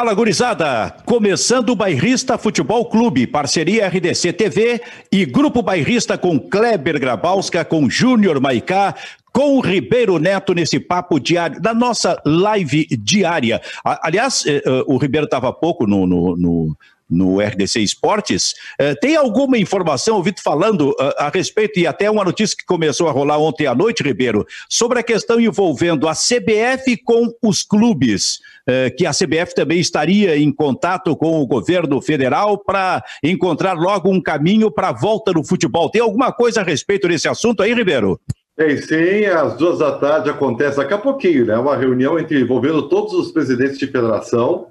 Fala, gurizada! Começando o Bairrista Futebol Clube, parceria RDC TV e Grupo Bairrista com Kleber Grabowska, com Júnior Maicá, com o Ribeiro Neto nesse papo diário, da nossa live diária. Aliás, eh, eh, o Ribeiro estava há pouco no, no, no no RDC Esportes. Uh, tem alguma informação, ouvido falando uh, a respeito, e até uma notícia que começou a rolar ontem à noite, Ribeiro, sobre a questão envolvendo a CBF com os clubes, uh, que a CBF também estaria em contato com o governo federal para encontrar logo um caminho para a volta do futebol. Tem alguma coisa a respeito desse assunto aí, Ribeiro? Tem sim, às duas da tarde acontece daqui a pouquinho, né? Uma reunião entre envolvendo todos os presidentes de federação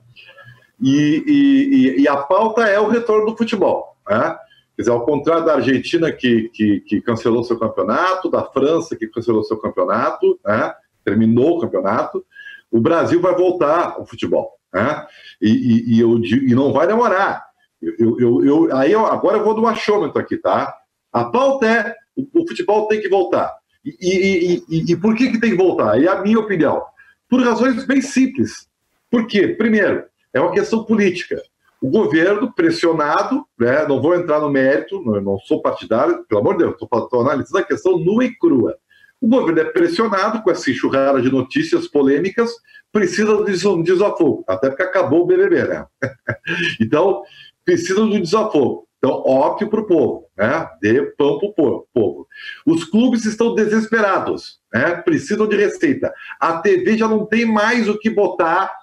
e, e, e, a pauta é o retorno do futebol. Né? Quer dizer, ao contrário da Argentina, que, que, que, cancelou seu campeonato, da França, que cancelou seu campeonato, né? terminou o campeonato, o Brasil vai voltar ao futebol. Né? E, e, eu, e não vai demorar. Eu, eu, eu, aí eu, agora eu vou do achômetro aqui, tá? A pauta é o, o futebol tem que voltar. E, e, por que, que tem que voltar? É a minha opinião. Por razões bem simples. Por quê? Primeiro, é uma questão política. O governo pressionado, né, não vou entrar no mérito, não, sou partidário, pelo amor de Deus, estou analisando a questão nua e crua. O governo é pressionado com essa enxurrada de notícias polêmicas, precisa de um desafogo, até porque acabou o BBB, né? então, precisa de um desafogo. Então, óbvio para o povo, né? Dê pão para o povo. Os clubes estão desesperados, né? Precisam de receita. A TV já não tem mais o que botar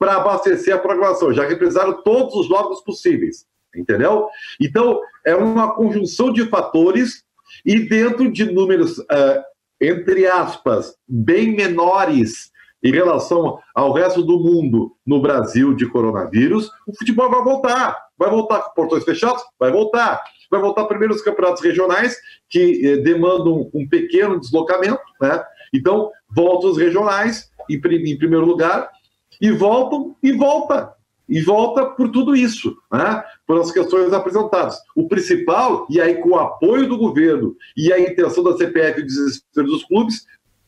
para abastecer a programação. Já represaram todos os jogos possíveis, entendeu? Então, é uma conjunção de fatores e dentro de números, uh, entre aspas, bem menores em relação ao resto do mundo no Brasil de coronavírus, o futebol vai voltar. Vai voltar com portões fechados? Vai voltar. Vai voltar primeiro os campeonatos regionais, que eh, demandam um pequeno deslocamento, né? Então, volta os regionais em, em primeiro lugar, e voltam e volta. E volta por tudo isso, né? por as questões apresentadas. O principal, e aí com o apoio do governo e a intenção da CPF e desespero dos clubes,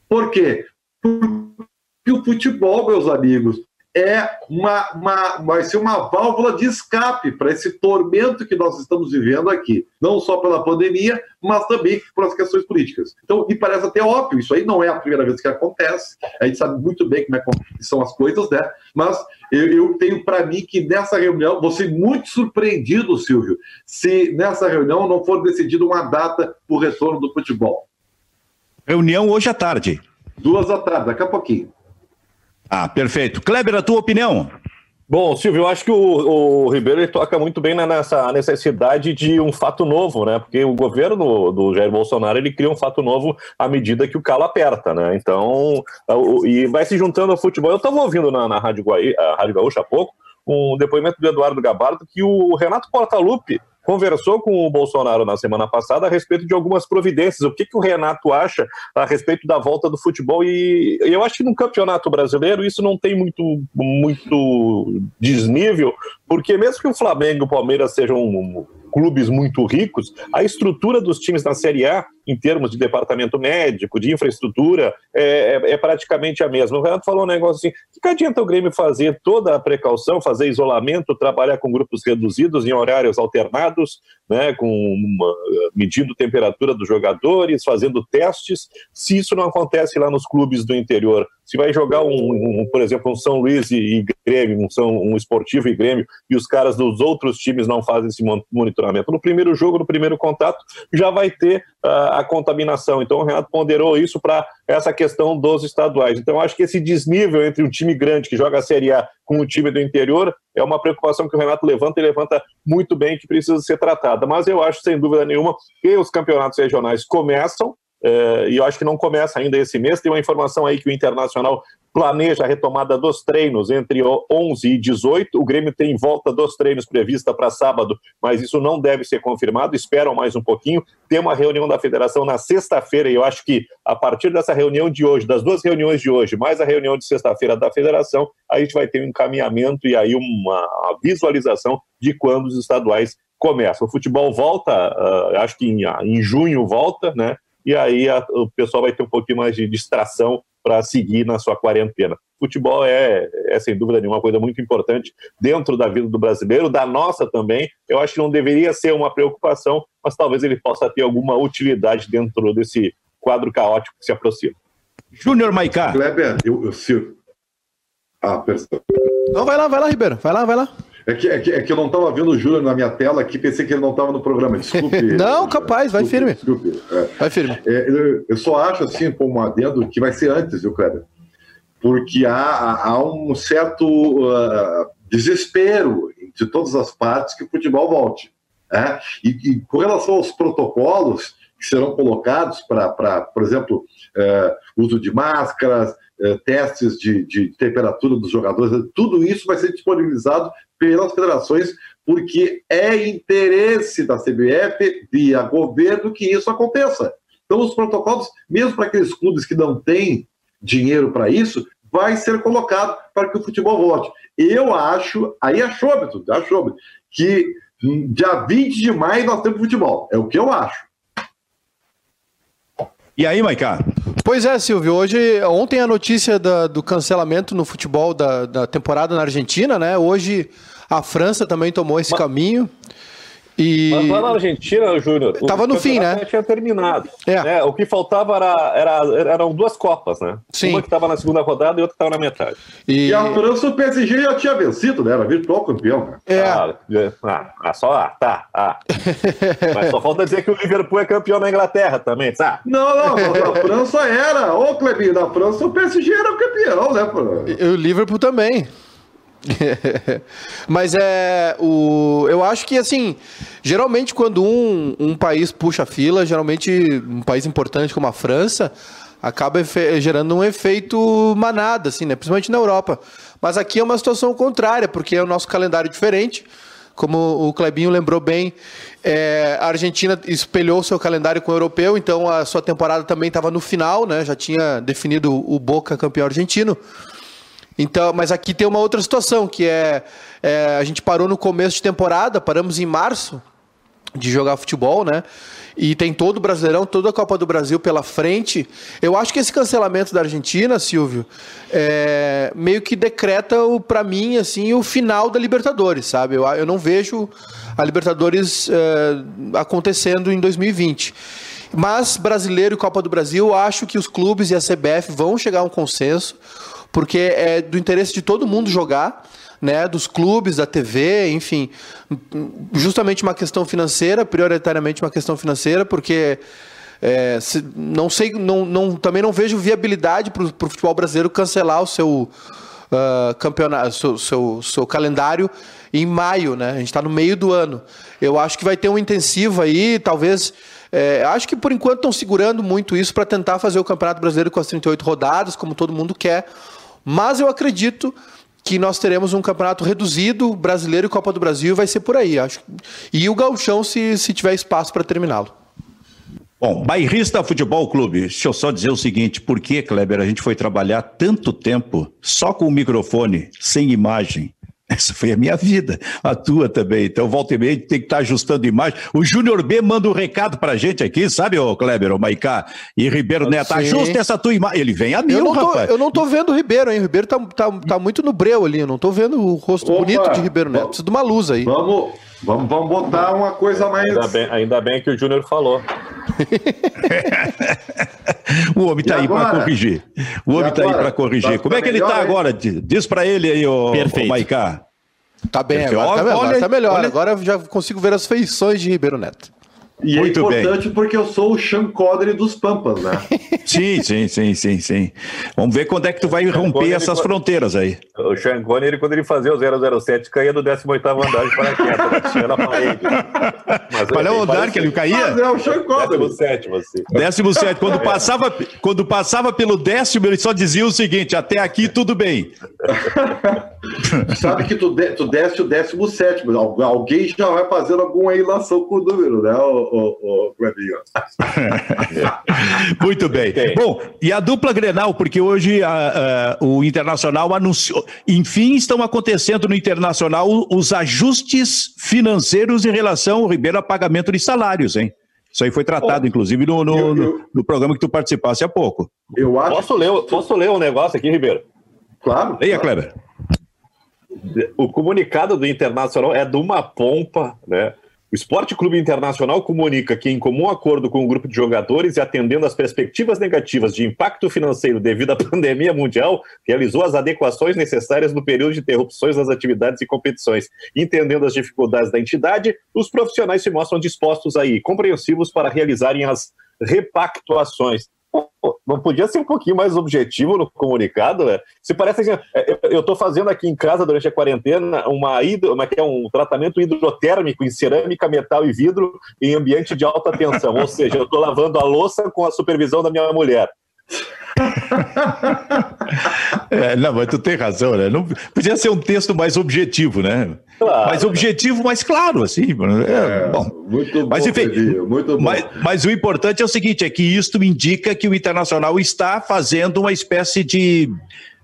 por quê? Porque o futebol, meus amigos, é uma, uma, vai ser uma válvula de escape para esse tormento que nós estamos vivendo aqui, não só pela pandemia, mas também por as questões políticas. Então, me parece até óbvio, isso aí não é a primeira vez que acontece, a gente sabe muito bem como é que são as coisas, né? Mas eu, eu tenho para mim que nessa reunião, vou ser muito surpreendido, Silvio, se nessa reunião não for decidida uma data para o retorno do futebol. Reunião hoje à tarde. Duas da tarde, daqui a pouquinho. Ah, perfeito. Kleber, a tua opinião? Bom, Silvio, eu acho que o, o Ribeiro toca muito bem nessa necessidade de um fato novo, né? Porque o governo do Jair Bolsonaro ele cria um fato novo à medida que o calo aperta, né? Então, e vai se juntando ao futebol. Eu estava ouvindo na, na Rádio, Guaí, Rádio Gaúcha há pouco um depoimento do Eduardo Gabardo que o Renato Portaluppi conversou com o Bolsonaro na semana passada a respeito de algumas providências. O que, que o Renato acha a respeito da volta do futebol? E eu acho que no campeonato brasileiro isso não tem muito, muito desnível, porque mesmo que o Flamengo e o Palmeiras sejam clubes muito ricos, a estrutura dos times na Série A, em termos de departamento médico, de infraestrutura, é, é, é praticamente a mesma. O Renato falou um negócio assim: que, adianta o Grêmio fazer toda a precaução, fazer isolamento, trabalhar com grupos reduzidos em horários alternados, né, com uma, medindo temperatura dos jogadores, fazendo testes, se isso não acontece lá nos clubes do interior? Se vai jogar, um, um por exemplo, um São Luís e, e Grêmio, um, São, um Esportivo e Grêmio, e os caras dos outros times não fazem esse monitoramento. No primeiro jogo, no primeiro contato, já vai ter uh, a contaminação. Então o Renato ponderou isso para essa questão dos estaduais. Então acho que esse desnível entre um time grande que joga a Série A com o time do interior é uma preocupação que o Renato levanta e levanta muito bem que precisa ser tratada. Mas eu acho, sem dúvida nenhuma, que os campeonatos regionais começam, Uh, e eu acho que não começa ainda esse mês. Tem uma informação aí que o Internacional planeja a retomada dos treinos entre 11 e 18. O Grêmio tem volta dos treinos prevista para sábado, mas isso não deve ser confirmado. Esperam mais um pouquinho. Tem uma reunião da federação na sexta-feira e eu acho que a partir dessa reunião de hoje, das duas reuniões de hoje, mais a reunião de sexta-feira da federação, a gente vai ter um encaminhamento e aí uma visualização de quando os estaduais começam. O futebol volta, uh, acho que em, em junho volta, né? E aí a, o pessoal vai ter um pouquinho mais de distração para seguir na sua quarentena. Futebol é, é, sem dúvida nenhuma, uma coisa muito importante dentro da vida do brasileiro, da nossa também. Eu acho que não deveria ser uma preocupação, mas talvez ele possa ter alguma utilidade dentro desse quadro caótico que se aproxima. Júnior Maicá. Kleber, eu, eu, eu... Ah, perdão. Não, vai lá, vai lá, Ribeiro. Vai lá, vai lá. É que, é que, é que eu não estava vendo o Júnior na minha tela aqui, pensei que ele não estava no programa. Desculpe. não, capaz, vai firme. Desculpe. É. Vai firme. É, eu, eu, só acho, assim, como um adendo, que vai ser antes, viu, Kleber? Porque há, há um certo uh, desespero de todas as partes que o futebol volte. Né? E, e com relação aos protocolos que serão colocados para, por exemplo, uh, uso de máscaras, uh, testes de, de temperatura dos jogadores, tudo isso vai ser disponibilizado pelas federações, porque é interesse da CBF, via governo, que isso aconteça. Então, os protocolos, mesmo para aqueles clubes que não têm dinheiro para isso, vai ser colocado para que o futebol volte. Eu acho, aí é achômetro, achômetro, que dia 20 de maio nós temos futebol. É o que eu acho. E aí, Maicá? Pois é, Silvio. Hoje, ontem a notícia da, do cancelamento no futebol da, da temporada na Argentina, né? Hoje a França também tomou esse Mas... caminho. E... Mas lá na Argentina, Júnior. Tava no fim, né? tinha terminado. É. Né? O que faltava era, era, eram duas Copas, né? Sim. Uma que estava na segunda rodada e outra que estava na metade. E... e a França, o PSG já tinha vencido, né? Era virtual campeão, né? É. Ah, é. ah, só, ah, tá. Ah. Mas só falta dizer que o Liverpool é campeão na Inglaterra também, sabe? Não, não, a França era. Ô, Clebinho, na França o PSG era campeão, né? Pô? E o Liverpool também. Mas é o, eu acho que assim, geralmente quando um, um país puxa a fila, geralmente um país importante como a França acaba gerando um efeito manada, assim, né? Principalmente na Europa. Mas aqui é uma situação contrária, porque é o nosso calendário diferente. Como o Clebinho lembrou bem, é, a Argentina espelhou seu calendário com o europeu, então a sua temporada também estava no final, né? Já tinha definido o Boca campeão argentino. Então, mas aqui tem uma outra situação, que é, é, a gente parou no começo de temporada, paramos em março de jogar futebol, né? E tem todo o Brasileirão, toda a Copa do Brasil pela frente. Eu acho que esse cancelamento da Argentina, Silvio, é, meio que decreta para mim assim o final da Libertadores, sabe? Eu, eu não vejo a Libertadores é, acontecendo em 2020. Mas brasileiro e Copa do Brasil, acho que os clubes e a CBF vão chegar a um consenso porque é do interesse de todo mundo jogar, né, dos clubes, da TV, enfim, justamente uma questão financeira, prioritariamente uma questão financeira, porque é, se, não sei, não, não, também não vejo viabilidade para o futebol brasileiro cancelar o seu uh, campeonato, seu, seu, seu calendário em maio, né? A gente está no meio do ano. Eu acho que vai ter um intensivo aí, talvez. É, acho que por enquanto estão segurando muito isso para tentar fazer o Campeonato Brasileiro com as 38 rodadas, como todo mundo quer. Mas eu acredito que nós teremos um campeonato reduzido, brasileiro e Copa do Brasil, vai ser por aí, acho. E o Gauchão, se, se tiver espaço para terminá-lo. Bom, Bairrista Futebol Clube, deixa eu só dizer o seguinte, por que, Kleber, a gente foi trabalhar tanto tempo só com o microfone, sem imagem? Essa foi a minha vida, a tua também. Então, volta e meia, tem que estar tá ajustando imagem. O Júnior B manda um recado pra gente aqui, sabe, ô Kleber, ô Maicá e Ribeiro Neto. Ajusta essa tua imagem. Ele vem a mil, eu não tô, rapaz. Eu não tô vendo o Ribeiro, hein? O Ribeiro tá, tá, tá muito no breu ali. Eu não tô vendo o rosto Opa, bonito de Ribeiro Neto. Precisa de uma luz aí. Vamos, vamos, vamos botar uma coisa mais. Ainda bem, ainda bem que o Júnior falou. o homem tá aí para corrigir. O homem tá aí para corrigir. Como é que ele tá agora? Diz para ele aí, ô, ô Maicá. Tá bem, agora, tá, melhor, olha, tá melhor. Olha... Agora já consigo ver as feições de Ribeiro Neto. E é Muito é importante bem. porque eu sou o Sean Connery dos Pampas, né? sim, sim, sim, sim, sim. Vamos ver quando é que tu vai romper Connery, essas fronteiras aí. O Sean Connery, quando ele fazia o 007, caía do 18º andar de paraquedas, tinha na parede. Mas Qual é o andar que ele caía? Mas é o Sean Connery. 17, você. 17. Quando, passava, quando passava pelo décimo, ele só dizia o seguinte, até aqui tudo bem. Sabe que tu, de, tu desce o 17, alguém já vai fazendo alguma ilação com o número, né? o, o, Muito bem. Bom, e a dupla Grenal, porque hoje a, a, o Internacional anunciou, enfim, estão acontecendo no Internacional os ajustes financeiros em relação ao Ribeiro a pagamento de salários, hein? Isso aí foi tratado, oh, inclusive, no, no, eu, eu, no, programa que tu participasse há pouco. Eu acho. Posso ler, posso ler um negócio aqui, Ribeiro? Claro. Leia, claro. Kleber. O comunicado do Internacional é de uma pompa, né? O Esporte Clube Internacional comunica que, em comum acordo com o grupo de jogadores e atendendo às perspectivas negativas de impacto financeiro devido à pandemia mundial, realizou as adequações necessárias no período de interrupções das atividades e competições. Entendendo as dificuldades da entidade, os profissionais se mostram dispostos aí, compreensivos para realizarem as repactuações não podia ser um pouquinho mais objetivo no comunicado, né? Se parece assim, é, eu estou fazendo aqui em casa durante a quarentena uma, hidro, uma é um tratamento hidrotérmico em cerâmica, metal e vidro em ambiente de alta tensão, ou seja, eu estou lavando a louça com a supervisão da minha mulher. é, não, mas tu tem razão, né? Não, podia ser um texto mais objetivo, né? Claro. Mais objetivo, mais claro, assim. É, é, bom. Muito bom, mas, enfim, muito bom. Mas, mas, o importante é o seguinte: é que isto indica que o Internacional está fazendo uma espécie de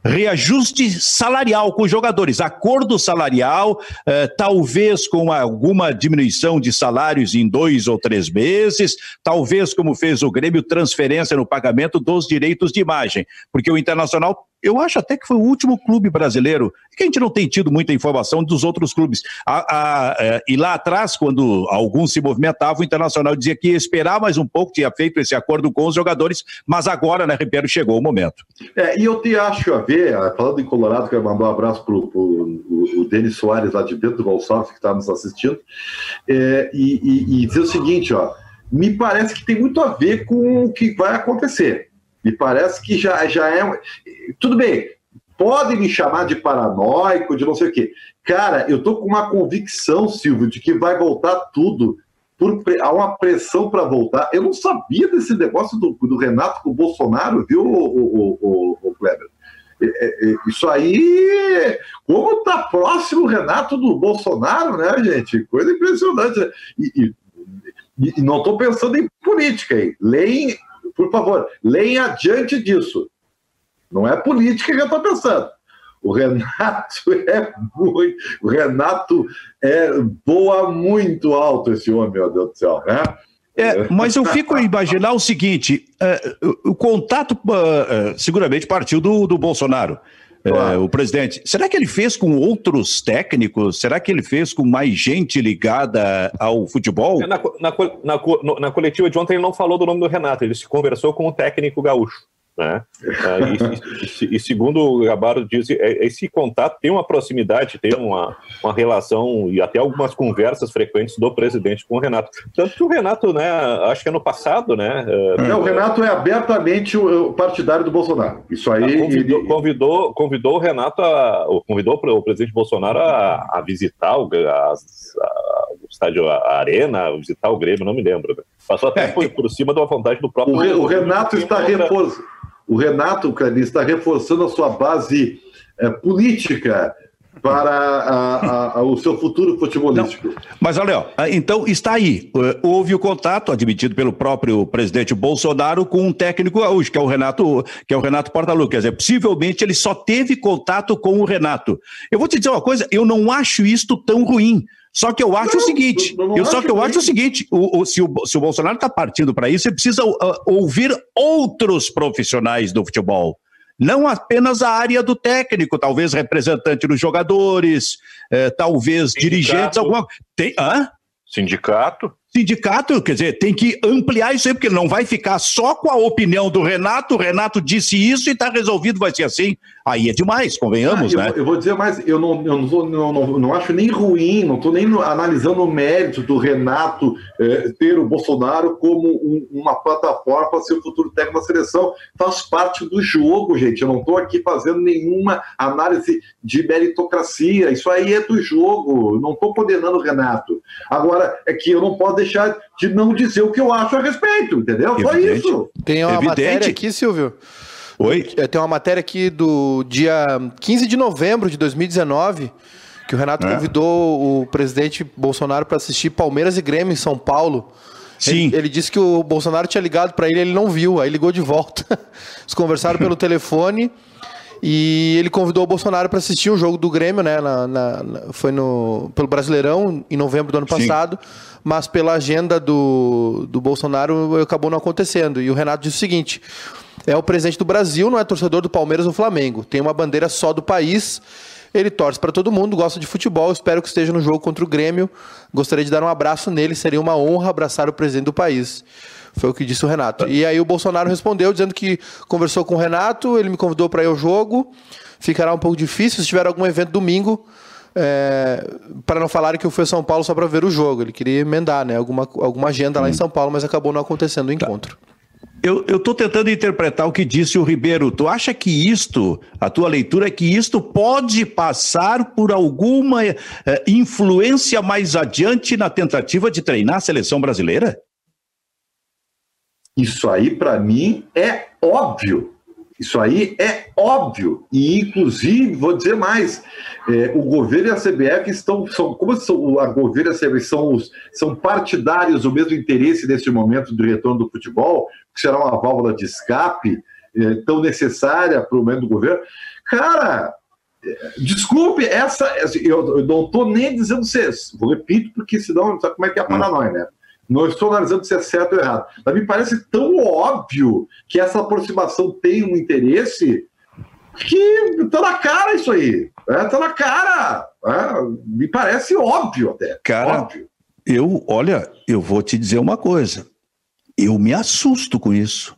reajuste salarial com os jogadores, acordo salarial, eh, talvez com alguma diminuição de salários em dois ou três meses, talvez, como fez o Grêmio, transferência no pagamento dos direitos de imagem, porque o Internacional eu acho até que foi o último clube brasileiro, que a gente não tem tido muita informação dos outros clubes. A, a, a, é, e lá atrás, quando alguns se movimentavam, o Internacional dizia que ia esperar mais um pouco, tinha feito esse acordo com os jogadores, mas agora, né, Ribeiro, chegou o momento. É, e eu te acho a ver, ah, falando em Colorado, quero mandar um abraço para o Denis Soares, lá de Bento Gonçalves, que está nos assistindo, é, e, e, e dizer o seguinte, ó, me parece que tem muito a ver com o que vai acontecer. Me parece que já, já é. Tudo bem, pode me chamar de paranoico, de não sei o quê. Cara, eu tô com uma convicção, Silvio, de que vai voltar tudo. Por, há uma pressão para voltar. Eu não sabia desse negócio do, do Renato com o Bolsonaro, viu, o, o, o, o Kleber? É, é, é, isso aí, como tá próximo o Renato do Bolsonaro, né, gente? Coisa impressionante. E, e, e não estou pensando em política aí. Leem por favor, leia adiante disso. Não é política que eu estou pensando. O Renato é muito. O Renato é voa muito alto esse homem, meu Deus do céu, né? É, mas eu fico a imaginar o seguinte: uh, o contato uh, uh, seguramente partiu do, do Bolsonaro. Claro. o presidente. Será que ele fez com outros técnicos? Será que ele fez com mais gente ligada ao futebol? Na, na, na, na coletiva de ontem ele não falou do nome do Renato, ele se conversou com o técnico gaúcho. Né? e, e, e, segundo o Gabardo diz, é, esse contato tem uma proximidade, tem uma, uma relação e até algumas conversas frequentes do presidente com o Renato. Tanto que o Renato, né, acho que ano passado, né? É, o Renato é abertamente o partidário do Bolsonaro. Isso aí. Convidou, ele... convidou, convidou o Renato, a, convidou o presidente Bolsonaro a, a visitar o, a, o estádio a Arena, visitar o Grêmio, não me lembro. Né? Passou até é, por, por cima da vontade do próprio. O, o Renato está reforçando o Renato Cani está reforçando a sua base é, política para a, a, o seu futuro futebolístico. Não, mas olha, então está aí. Houve o contato admitido pelo próprio presidente Bolsonaro com um técnico gaúcho, que é o Renato, que é o Renato Portaluppi. Quer possivelmente ele só teve contato com o Renato. Eu vou te dizer uma coisa, eu não acho isto tão ruim. Só que eu acho não, o seguinte, não, não eu só que eu acho o seguinte, o, o, se, o, se o Bolsonaro está partindo para isso, ele precisa uh, ouvir outros profissionais do futebol. Não apenas a área do técnico, talvez representante dos jogadores, eh, talvez Sindicato. dirigentes, alguma. Tem, hã? Sindicato sindicato, quer dizer, tem que ampliar isso aí, porque não vai ficar só com a opinião do Renato, o Renato disse isso e está resolvido, vai ser assim. Aí é demais, convenhamos, ah, eu, né? Eu vou dizer mais, eu não, eu não, não, não, não acho nem ruim, não estou nem analisando o mérito do Renato eh, ter o Bolsonaro como um, uma plataforma para ser o futuro técnico da seleção. Faz parte do jogo, gente. Eu não estou aqui fazendo nenhuma análise de meritocracia. Isso aí é do jogo. Não estou condenando o Renato. Agora, é que eu não posso deixar de não dizer o que eu acho a respeito, entendeu? Só isso. Tem uma Evidente. matéria aqui, Silvio. Oi? É, tem uma matéria aqui do dia 15 de novembro de 2019 que o Renato é. convidou o presidente Bolsonaro para assistir Palmeiras e Grêmio em São Paulo. Sim. Ele, ele disse que o Bolsonaro tinha ligado para ele, ele não viu, aí ligou de volta. Eles conversaram pelo telefone E ele convidou o Bolsonaro para assistir um jogo do Grêmio, né? Na, na, na, foi no, pelo Brasileirão, em novembro do ano passado. Sim. Mas pela agenda do, do Bolsonaro acabou não acontecendo. E o Renato disse o seguinte: é o presidente do Brasil, não é torcedor do Palmeiras ou Flamengo. Tem uma bandeira só do país. Ele torce para todo mundo, gosta de futebol. Espero que esteja no jogo contra o Grêmio. Gostaria de dar um abraço nele. Seria uma honra abraçar o presidente do país. Foi o que disse o Renato. E aí o Bolsonaro respondeu dizendo que conversou com o Renato, ele me convidou para ir ao jogo. Ficará um pouco difícil se tiver algum evento domingo. É, para não falarem que eu fui a São Paulo só para ver o jogo. Ele queria emendar né, alguma, alguma agenda lá em hum. São Paulo, mas acabou não acontecendo o tá. encontro. Tá. Eu estou tentando interpretar o que disse o Ribeiro. Tu acha que isto, a tua leitura é que isto pode passar por alguma eh, influência mais adiante na tentativa de treinar a seleção brasileira? Isso aí, para mim, é óbvio. Isso aí é óbvio. E, inclusive, vou dizer mais: é, o governo e a CBF estão. São, como são, a governo e a CBF são, os, são partidários do mesmo interesse nesse momento do retorno do futebol, que será uma válvula de escape é, tão necessária para o momento do governo. Cara, é, desculpe, essa. Eu, eu não estou nem dizendo vocês. Vou repito, porque senão sabe como é que é a hum. paranoia, né? Não estou analisando se é certo ou errado. Mas me parece tão óbvio que essa aproximação tem um interesse que está na cara isso aí. Está é, na cara. É, me parece óbvio até. Cara, óbvio. eu, olha, eu vou te dizer uma coisa. Eu me assusto com isso.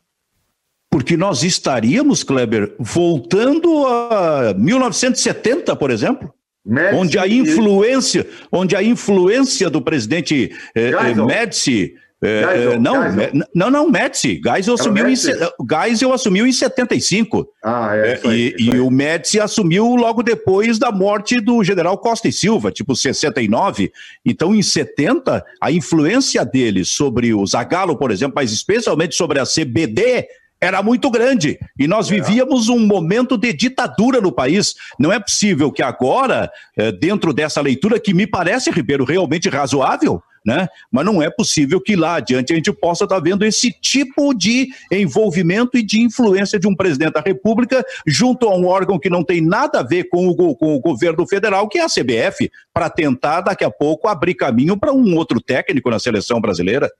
Porque nós estaríamos, Kleber, voltando a 1970, por exemplo. Médici, onde a influência, onde a influência do presidente eh, eh Médici é, Geisel, não, Geisel. não, não, Médici. Geisel assumiu, em, Geisel assumiu em 75. Ah, é. Isso aí, e, isso e o Médici assumiu logo depois da morte do general Costa e Silva, tipo 69. Então, em 70, a influência dele sobre o Zagallo, por exemplo, mas especialmente sobre a CBD, era muito grande. E nós é. vivíamos um momento de ditadura no país. Não é possível que agora, eh, dentro dessa leitura, que me parece, Ribeiro, realmente razoável, né? Mas não é possível que lá adiante a gente possa estar tá vendo esse tipo de envolvimento e de influência de um presidente da República junto a um órgão que não tem nada a ver com o, com o governo federal, que é a CBF, para tentar daqui a pouco abrir caminho para um outro técnico na seleção brasileira.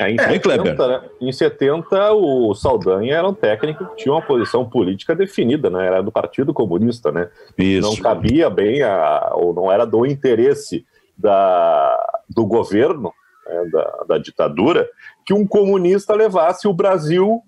É, em, 70, né? em 70, o Saldanha era um técnico que tinha uma posição política definida, né? Era do Partido Comunista, né? Isso. Não cabia bem, a, ou não era do interesse da, do governo, né, da, da ditadura, que um comunista levasse o Brasil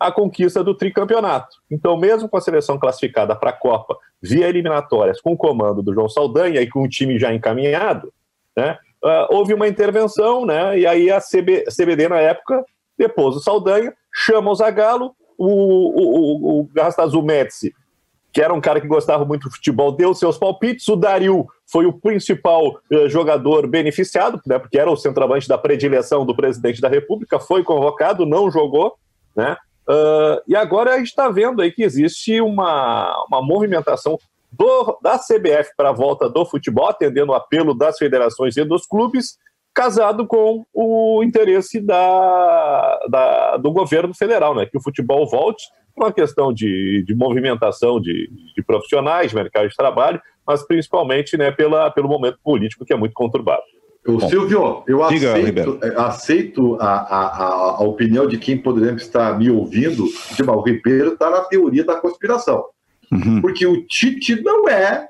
à conquista do tricampeonato. Então, mesmo com a seleção classificada para a Copa via eliminatórias, com o comando do João Saldanha e com o time já encaminhado, né, uh, houve uma intervenção, né, e aí a CB, CBD, na época, depôs o Saldanha, chama o Zagallo, o, o, o, o Médici que era um cara que gostava muito de futebol, deu seus palpites. O Dario foi o principal uh, jogador beneficiado, né, porque era o centroavante da predileção do presidente da República, foi convocado, não jogou, né? Uh, e agora a gente está vendo aí que existe uma, uma movimentação do, da CBF para a volta do futebol, atendendo o apelo das federações e dos clubes, casado com o interesse da, da, do governo federal, né? Que o futebol volte uma questão de, de movimentação de, de, profissionais, de mercado de trabalho, mas principalmente né, pela, pelo momento político que é muito conturbado. O Silvio, eu diga, aceito, é, aceito a, a, a, opinião de quem poderia estar me ouvindo, de o Ribeiro está na teoria da conspiração. Uhum. Porque o Tite não é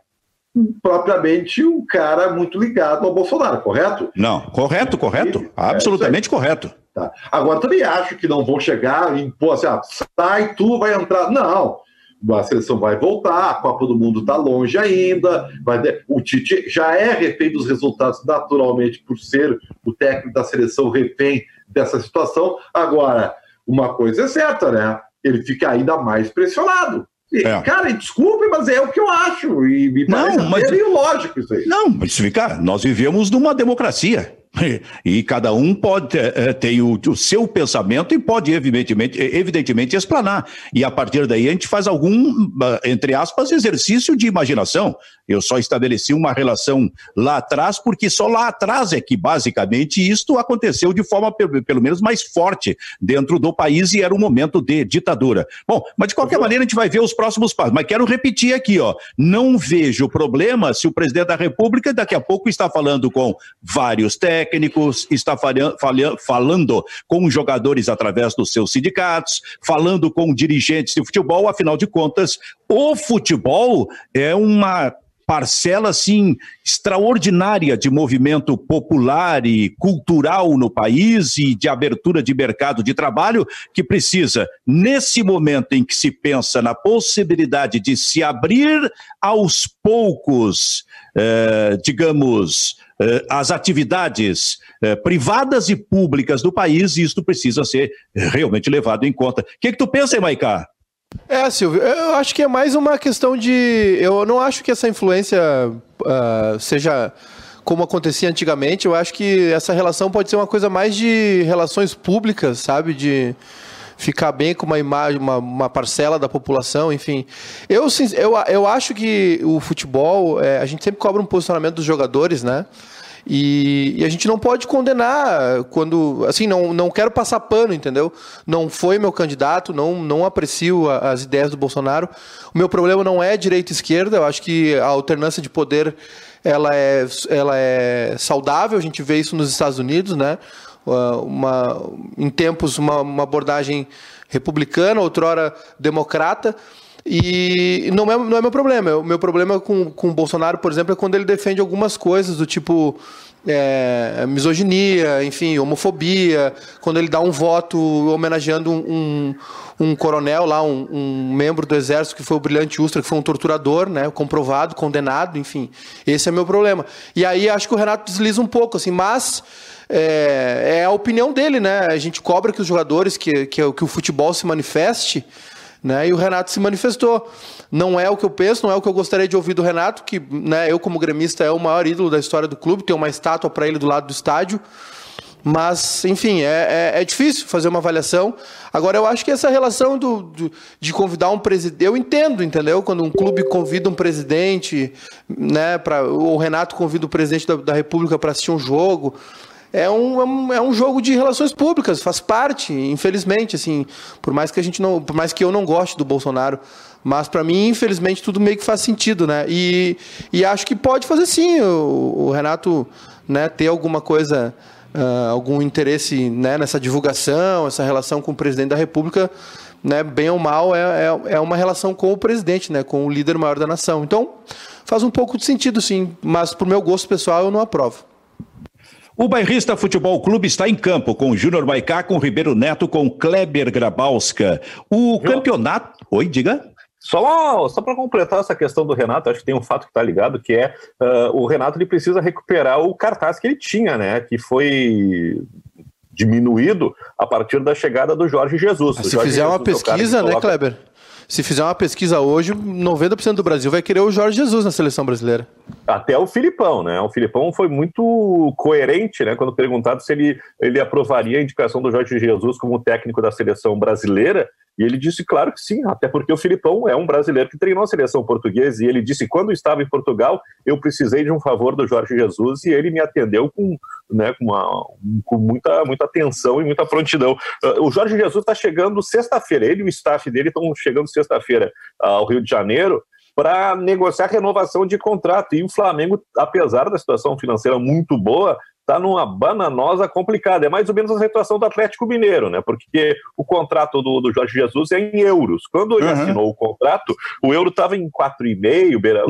propriamente um cara muito ligado ao Bolsonaro, correto? Não, correto, correto. É Absolutamente é correto. Tá. Agora, também acho que não vão chegar e impor assim, ah, sai, tu vai entrar. Não. A seleção vai voltar, a Copa do Mundo está longe ainda. Vai, o Tite já é refém dos resultados, naturalmente, por ser o técnico da seleção refém dessa situação. Agora, uma coisa é certa, né? Ele fica ainda mais pressionado. É. Cara, desculpe, mas é o que eu acho. E me parece não, mas... lógico isso aí. Não, mas fica, nós vivemos numa democracia. E cada um pode é, tem o, o, seu pensamento e pode, evidentemente, evidentemente, explanar. E a partir daí a gente faz algum, entre aspas, exercício de imaginação. Eu só estabeleci uma relação lá atrás, porque só lá atrás é que, basicamente, isto aconteceu de forma, pelo menos, mais forte dentro do país e era um momento de ditadura. Bom, mas de qualquer maneira a gente vai ver os próximos passos. Mas quero repetir aqui, ó, não vejo problema se o presidente da República daqui a pouco está falando com vários técnicos, está falando com jogadores através dos seus sindicatos, falando com dirigentes de futebol, afinal de contas, o futebol é uma parcela assim extraordinária de movimento popular e cultural no país e de abertura de mercado de trabalho que precisa nesse momento em que se pensa na possibilidade de se abrir aos poucos, eh, digamos, as atividades eh, privadas e públicas do país, isto precisa ser realmente levado em conta. O que, que tu pensa, hein, Maicá? É, Silvio, eu acho que é mais uma questão de. Eu não acho que essa influência uh, seja como acontecia antigamente. Eu acho que essa relação pode ser uma coisa mais de relações públicas, sabe? De ficar bem com uma imagem, uma, uma parcela da população, enfim. Eu, eu, eu acho que o futebol, é, a gente sempre cobra um posicionamento dos jogadores, né? E, e, a gente não pode condenar quando. Assim, não, não quero passar pano, entendeu? Não foi meu candidato, não, não aprecio a, as ideias do Bolsonaro. O meu problema não é direita e esquerda, eu acho que a alternância de poder ela é, ela é saudável, a gente vê isso nos Estados Unidos, né? Uma, em tempos, uma, uma abordagem republicana, outrora democrata. E não é, não é meu problema. O meu problema com, com o Bolsonaro, por exemplo, é quando ele defende algumas coisas do tipo é, misoginia, enfim, homofobia, quando ele dá um voto homenageando um, um, um coronel lá, um, um, membro do exército que foi o brilhante Ustra, que foi um torturador, né, comprovado, condenado, enfim. Esse é meu problema. E aí acho que o Renato desliza um pouco, assim, mas é, é a opinião dele, né? A gente cobra que os jogadores, que, que, que o futebol se manifeste, né? E o Renato se manifestou. Não é o que eu penso, não é o que eu gostaria de ouvir do Renato, que né, eu, como gremista, é o maior ídolo da história do clube, tem uma estátua para ele do lado do estádio. Mas, enfim, é, é, é, difícil fazer uma avaliação. Agora, eu acho que essa relação do, do de convidar um presidente. Eu entendo, entendeu? Quando um clube convida um presidente, né, pra, o Renato convida o presidente da, da República para assistir um jogo é um, é um, é um jogo de relações públicas, faz parte, infelizmente, assim, por mais que a gente não, por mais que eu não goste do Bolsonaro, mas para mim, infelizmente, tudo meio que faz sentido, né? E, e acho que pode fazer sim, o, o Renato, né, ter alguma coisa, uh, algum interesse, né, nessa divulgação, essa relação com o presidente da República, né, bem ou mal, é, é, é uma relação com o presidente, né, com o líder maior da nação. Então, faz um pouco de sentido, sim, mas pro meu gosto pessoal eu não aprovo. O Bairrista Futebol Clube está em campo com Júnior Maicá, com Ribeiro Neto, com Kleber Grabowska. O campeonato. Oi, diga. Só, só para completar essa questão do Renato, acho que tem um fato que está ligado, que é uh, o Renato ele precisa recuperar o cartaz que ele tinha, né? Que foi diminuído a partir da chegada do Jorge Jesus. Se Jorge fizer Jesus uma pesquisa, né, Kleber? Se fizer uma pesquisa hoje, 90% do Brasil vai querer o Jorge Jesus na seleção brasileira. Até o Filipão, né? O Filipão foi muito coerente, né? Quando perguntado se ele, ele aprovaria a indicação do Jorge Jesus como técnico da seleção brasileira, e ele disse, claro que sim, até porque o Filipão é um brasileiro que treinou a seleção portuguesa, e ele disse, quando estava em Portugal, eu precisei de um favor do Jorge Jesus, e ele me atendeu com, né, com, uma, com muita, muita atenção e muita prontidão. Uh, o Jorge Jesus está chegando sexta-feira, ele e o staff dele estão chegando sexta-feira ao Rio de Janeiro, para negociar renovação de contrato. E o Flamengo, apesar da situação financeira muito boa, está numa bananosa complicada. É mais ou menos a situação do Atlético Mineiro, né? Porque o contrato do, do Jorge Jesus é em euros. Quando ele uhum. assinou o contrato, o euro estava em 4,5, beira,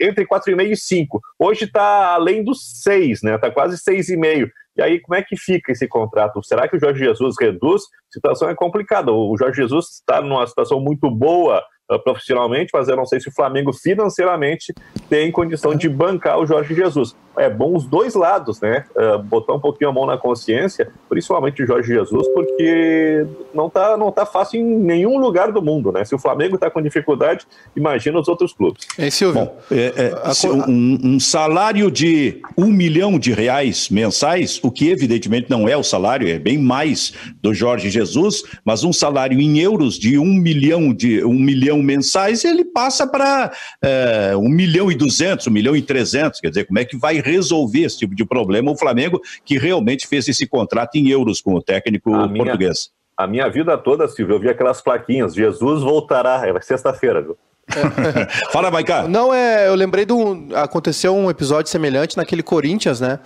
entre 4,5 e 5. Hoje está além dos 6, né? Está quase 6,5. E aí, como é que fica esse contrato? Será que o Jorge Jesus reduz? A situação é complicada. O Jorge Jesus está numa situação muito boa uh, profissionalmente, mas eu não sei se o Flamengo financeiramente tem condição de bancar o Jorge Jesus. É bom os dois lados, né? Uh, botar um pouquinho a mão na consciência, principalmente o Jorge Jesus, porque não tá, não tá fácil em nenhum lugar do mundo, né? Se o Flamengo está com dificuldade, imagina os outros clubes. É, Silvio. Bom, é, é, um, um salário de um milhão de reais mensais, o que evidentemente não é o salário, é bem mais do Jorge Jesus, mas um salário em euros de um milhão de um milhão mensais, ele passa para é, um milhão e duzentos, um milhão e trezentos. Quer dizer, como é que vai resolver esse tipo de problema o Flamengo, que realmente fez esse contrato em euros com o técnico a português? Minha, a minha vida toda, Silvio, eu vi aquelas plaquinhas, Jesus voltará, é sexta-feira, viu? Fala, Maicá. Não, é, eu lembrei do. Aconteceu um episódio semelhante naquele Corinthians, né?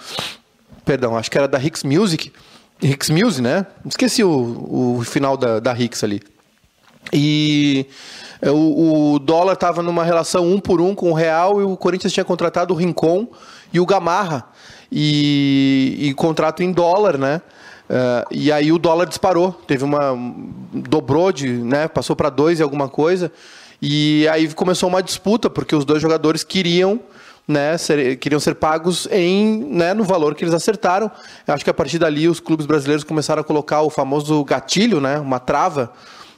Perdão, acho que era da Hicks Music. Hicks Music, né? Esqueci o, o final da, da Hicks ali. E o, o dólar estava numa relação um por um com o real e o Corinthians tinha contratado o Rincon e o Gamarra. E, e contrato em dólar, né? Uh, e aí o dólar disparou, teve uma dobrou de, né, passou para dois e alguma coisa. E aí começou uma disputa porque os dois jogadores queriam né, ser, queriam ser pagos em, né, no valor que eles acertaram. Eu acho que a partir dali os clubes brasileiros começaram a colocar o famoso gatilho, né, uma trava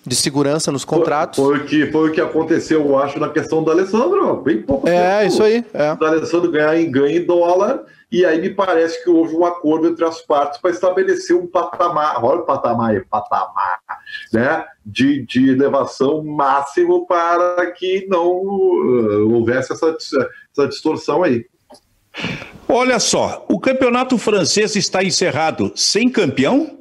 de segurança nos contratos. Foi, foi, que, foi o que aconteceu, eu acho, na questão do Alessandro. Bem pouco É, tempo. isso aí. É. O Alessandro ganhar em ganho em dólar, e aí me parece que houve um acordo entre as partes para estabelecer um patamar, olha o patamar aí, patamar, né, de, de elevação máximo para que não uh, houvesse essa, essa distorção aí. Olha só, o campeonato francês está encerrado sem campeão?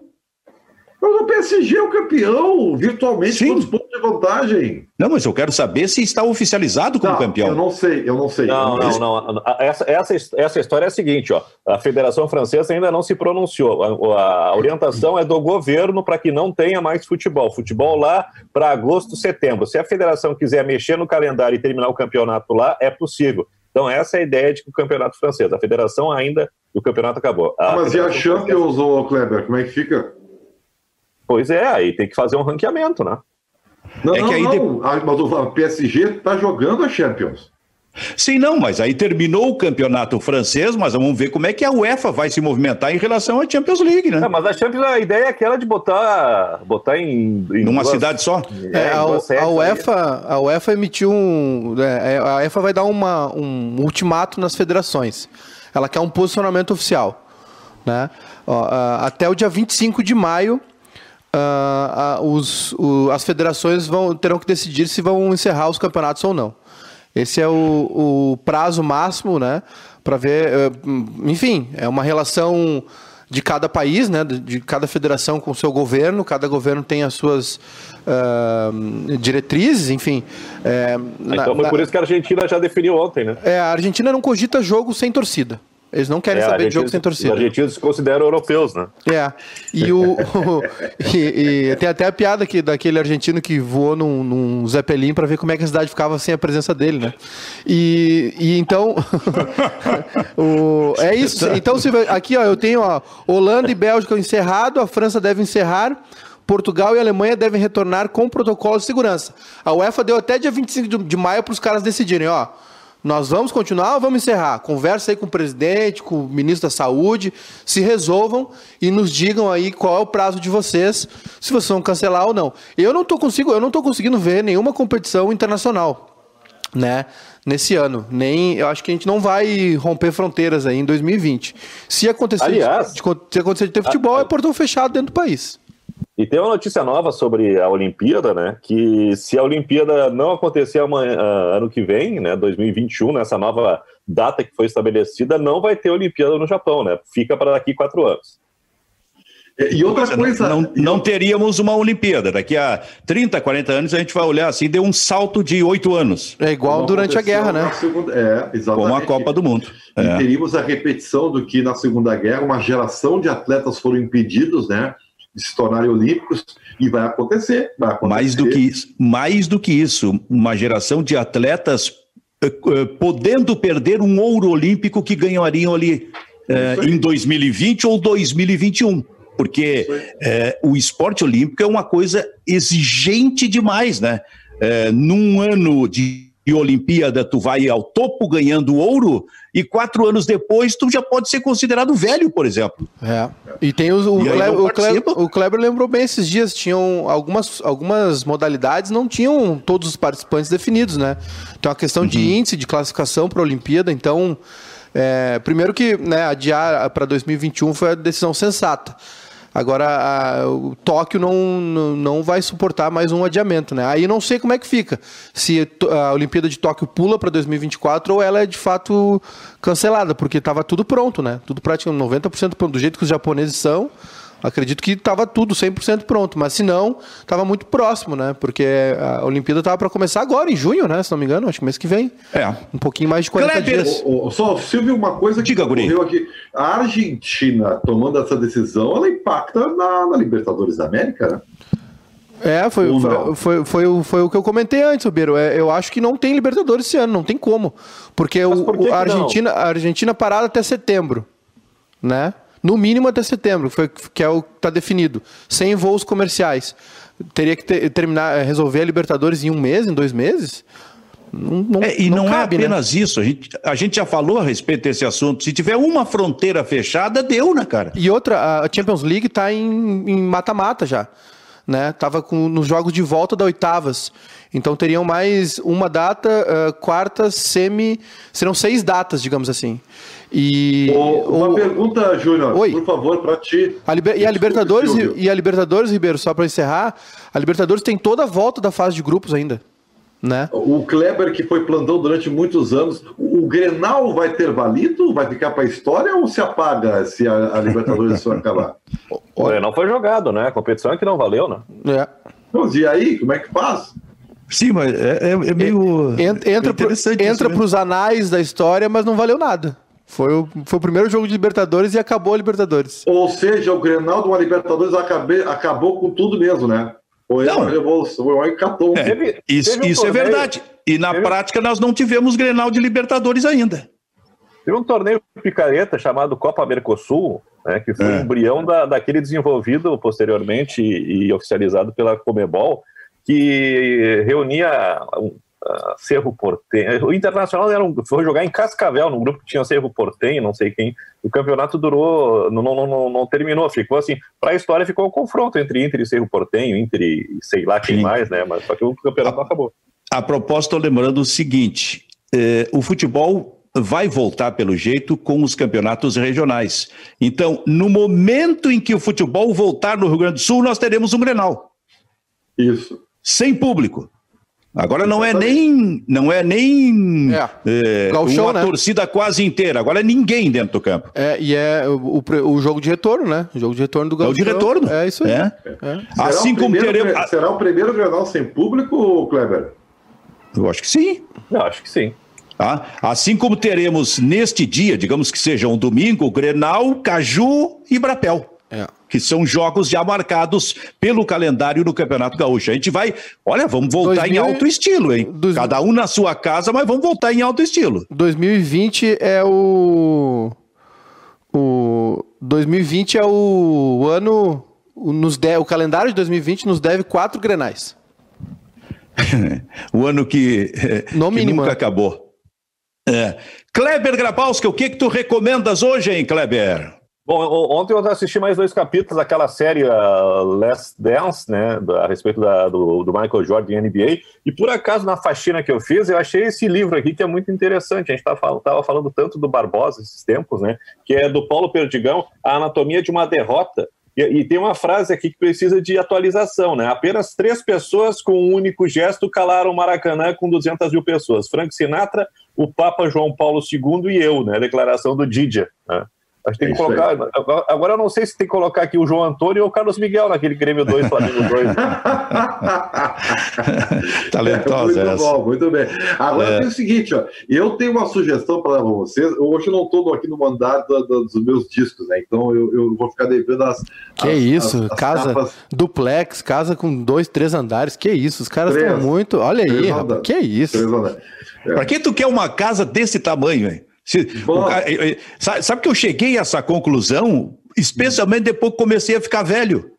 Mas o PSG é o campeão, virtualmente, Sim. todos pontos de vantagem. Não, mas eu quero saber se está oficializado como não, campeão. Eu não sei, eu não sei. Não, não, não. Essa, essa, essa história é a seguinte, ó. A Federação Francesa ainda não se pronunciou. A, a orientação é do governo para que não tenha mais futebol. Futebol lá para agosto, setembro. Se a federação quiser mexer no calendário e terminar o campeonato lá, é possível. Então, essa é a ideia de que o campeonato francês. A federação ainda. O campeonato acabou. A ah, mas e a Champions, ô Kleber, como é que fica? Pois é, aí tem que fazer um ranqueamento, né? Não, é não, que aí não. De... Mas o PSG está jogando a Champions. Sim, não, mas aí terminou o campeonato francês, mas vamos ver como é que a UEFA vai se movimentar em relação à Champions League, né? É, mas a Champions, a ideia é aquela de botar, botar em, em numa duas, cidade só. É, é a, a, UEFA, a UEFA emitiu um, é, a UEFA vai dar uma, um ultimato nas federações. Ela quer um posicionamento oficial, né? Ó, até o dia 25 de maio uh, uh, os, uh, as federações vão, terão que decidir se vão encerrar os campeonatos ou não. Esse é o, o prazo máximo, né? Para ver, eh, enfim, é uma relação de cada país, né? De, cada federação com o seu governo. Cada governo tem as suas diretrizes, enfim. É, então, na, por isso que a Argentina já definiu ontem, né? É, a Argentina não cogita jogo sem torcida. Eles não querem é, saber de jogo sem torcida. Os argentinos se consideram europeus, né? É. E, o, e, e, tem até a piada aqui daquele argentino que voou num, num Zeppelin para ver como é que a cidade ficava sem a presença dele, né? E, e então. o, é isso. Então, se, aqui ó, eu tenho ó, Holanda e Bélgica encerrado, a França deve encerrar. Portugal e Alemanha devem retornar com protocolo de segurança. A UEFA deu até dia 25 de, de maio para os caras decidirem, ó. Nós vamos continuar ou vamos encerrar? Conversa aí com o presidente, com o ministro da Saúde, se resolvam e nos digam aí qual é o prazo de vocês, se vocês vão cancelar ou não. Eu não estou consigo, eu não estou conseguindo ver nenhuma competição internacional, né? Nesse ano, nem eu acho que a gente não vai romper fronteiras aí em 2020. Se acontecer, Aliás, de, se acontecer de ter futebol, a, a, é portão fechado dentro do país. E tem uma notícia nova sobre a Olimpíada, né? Que se a Olimpíada não acontecer amanhã, uh, ano que vem, né, 2021, nessa nova data que foi estabelecida, não vai ter Olimpíada no Japão, né? Fica para daqui quatro anos. E outra coisa. Não, não, teríamos uma Olimpíada. Daqui a 30, 40 anos a gente vai olhar assim, deu um salto de oito anos. É igual Como durante a guerra, né? Segunda... É, exatamente. Como a Copa do Mundo. E é. teríamos a repetição do que na Segunda Guerra uma geração de atletas foram impedidos, né? De se tornarem olímpicos e vai acontecer, vai acontecer. Mais do que isso, mais do que isso, uma geração de atletas uh, uh, podendo perder um ouro olímpico que ganhariam ali uh, em 2020 ou 2021. Porque o esporte olímpico é uma coisa exigente demais, né? é, num ano de de Olimpíada tu vai ao topo ganhando ouro e quatro anos depois tu já pode ser considerado velho, por exemplo. É. E tem os, o, E Kleber, o, Kleber, o Kleber lembrou bem esses dias, tinham algumas, algumas modalidades, não tinham todos os participantes definidos, né? Então a questão de índice de classificação para a Olimpíada, então, é, primeiro que né, adiar para 2021 foi a decisão sensata. Agora, a- o Tóquio não, não, vai suportar mais um adiamento, né? Aí não sei como é que fica. Se a Olimpíada de Tóquio pula para 2024 ou ela é de fato cancelada, porque estava tudo pronto, né? Tudo praticamente 90% pronto. Do jeito que os japoneses são, acredito que estava tudo 100% pronto. Mas se não, estava muito próximo, né? Porque a Olimpíada estava para começar agora, em junho, né? Se não me engano, acho que mês que vem. É. Um pouquinho mais de 40 Kleber, dias. Ô, ô, Só, Silvio, uma coisa que Diga, ocorreu aqui. A Argentina tomando essa decisão, ela impacta na, na Libertadores da América, né? É, foi, foi, foi, foi, o- foi o que eu comentei antes, Ribeiro. É, eu acho que não tem Libertadores esse ano, não tem como. Porque o, por o- não? Argentina, a Argentina parada até setembro. Né? No mínimo até setembro, foi, que é o que está definido. Sem voos comerciais. Teria que ter- terminar, eh, resolver a Libertadores em um mês, em dois meses? Não, não, É, e não, cabe, é né? apenas isso, a gente, a gente já falou a respeito desse assunto. Se tiver uma fronteira fechada, deu, né, cara? E outra, a Champions League tá em em mata-mata já. Né? Tava com, nos jogos de volta da oitavas. Então teriam mais uma data, ah, quarta, semi. Serão seis datas, digamos assim. E. Uma o- pergunta, Júnior, Oi. por favor, para ti. a Liber- e a Libertadores, e a Libertadores, Ribeiro, só para encerrar, a Libertadores tem toda a volta da fase de grupos ainda. Né? O Kleber, que foi plantão durante muitos anos, o, o Grenal vai ter valido? Vai ficar para a história ou se apaga se a, a Libertadores for acabar? É, não foi jogado, né? A competição é que não valeu, né? É. Mas e aí, como é que faz? Sim, mas é, é- é meio. En- Entra, entra né? pros anais da história, mas não valeu nada. Foi o, foi o primeiro jogo de Libertadores e acabou a Libertadores. Ou seja, o Grenal de uma Libertadores acabe- acabou com tudo mesmo, né? Foi Não. uma revolução, foi uma hecatombe. É, Teve- isso teve um isso é verdade. E na teve- prática nós não tivemos Grenal de Libertadores ainda. Teve um torneio picareta chamado Copa Mercosul, né, que foi É. o embrião da, daquele desenvolvido posteriormente e, e oficializado pela Comebol, que reunia um, ah, Cerro Portenho. O Internacional era um- foi jogar em Cascavel, num grupo que tinha Cerro Portenho, não sei quem. O campeonato durou, não, não, não, não terminou, ficou assim. Para a história ficou o confronto entre Inter e Cerro Portenho, Inter e sei lá quem Sim. mais, né? Mas só que o campeonato não acabou. A propósito, lembrando o seguinte: eh, o futebol vai voltar, pelo jeito, com os campeonatos regionais. Então, no momento em que o futebol voltar no Rio Grande do Sul, nós teremos um Grenal, Isso. Sem público. Agora não é nem não é nem É. Gauchão, uma né? torcida quase inteira. Agora é ninguém dentro do campo. É, e é o, o o jogo de retorno, né? O jogo de retorno do É o Gauchão. de retorno. É isso aí. É. É. Será Assim o como primeiro teremos. Será o primeiro Grenal sem público, Kleber? Eu acho que sim. Eu acho que sim. Tá? Assim como teremos neste dia, digamos que seja um domingo, Grenal, Caju e Brapel. É. Que são jogos já marcados pelo calendário do Campeonato Gaúcho. A gente vai, olha, vamos voltar 2000 em alto estilo, hein? Dois- Cada um na sua casa, mas vamos voltar em alto estilo. 2020 é o. O 2020 é o ano. o- Nos de, o calendário de 2020 nos deve quatro grenais. o ano que, No que mínimo, nunca né? acabou. É. Kleber Grabowski, o que que tu recomendas hoje, hein, Kleber? Bom, ontem eu assisti mais dois capítulos daquela série uh, Last Dance, né, a respeito da- do, do Michael Jordan NBA, e por acaso na faxina que eu fiz, eu achei esse livro aqui que é muito interessante, a gente estava falando tanto do Barbosa esses tempos, né, que é do Paulo Perdigão, A Anatomia de uma Derrota, e, e tem uma frase aqui que precisa de atualização, né, apenas três pessoas com um único gesto calaram o Maracanã com 200 mil pessoas, Frank Sinatra, o Papa João Paulo II e eu, né, declaração do Didia, né. Acho que tem É que aí. colocar. Agora- Agora eu não sei se tem que colocar aqui o João Antônio ou o Carlos Miguel naquele Grêmio 2, Flamengo 2. Talentosa muito essa. bom, muito bem. Agora É. tem o seguinte, ó, eu tenho uma sugestão para vocês. Hoje eu não estou aqui no da- da- dos meus discos, né? Então eu, eu vou ficar devendo as. Que as- isso, as- as casa capas. duplex, casa com dois, três andares. Que isso, os caras estão muito. Olha aí, rapaz. Que isso. Três andares. Pra que tu quer uma casa desse tamanho, hein? Se- cara- eh, eh, sabe, sabe que eu cheguei a essa conclusão, especialmente depois que comecei a ficar velho.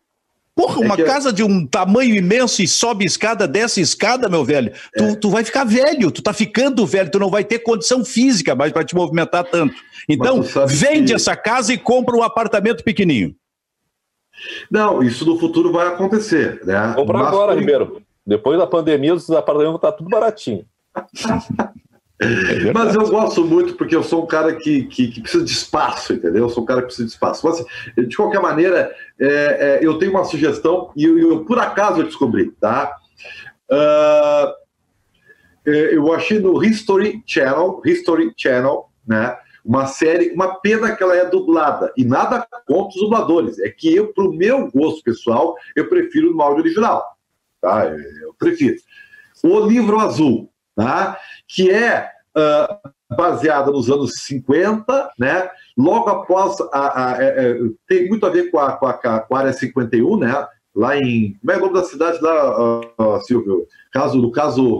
Porra, É uma que eu- casa de um tamanho imenso e sobe escada, desce escada, meu velho. Tu, É. tu vai ficar velho, tu tá ficando velho, tu não vai ter condição física mais para te movimentar tanto. Então, vende que- essa casa e compra um apartamento pequenininho. Não, isso no futuro vai acontecer, né? Compra Mas agora, por- Ribeiro. Depois da pandemia, os apartamentos vão estar tudo baratinho. Mas eu gosto muito porque eu sou um cara que, que, que precisa de espaço, entendeu? Eu sou um cara que precisa de espaço. Mas, de qualquer maneira, é, é, eu tenho uma sugestão e eu, eu, por acaso eu descobri, tá? É, eu achei no History Channel, History Channel, né? Uma série, uma pena que ela é dublada e nada contra os dubladores. É que eu, pro meu gosto pessoal, eu prefiro no áudio original, tá? Eu, eu prefiro. O Livro Azul, tá? Que é ah, baseada nos anos 50, né? Logo após a, a- é- é, tem muito a ver com a, com a, com a área 51, né? Lá em como é o nome da cidade lá, ah, ah, Silvio? Caso do caso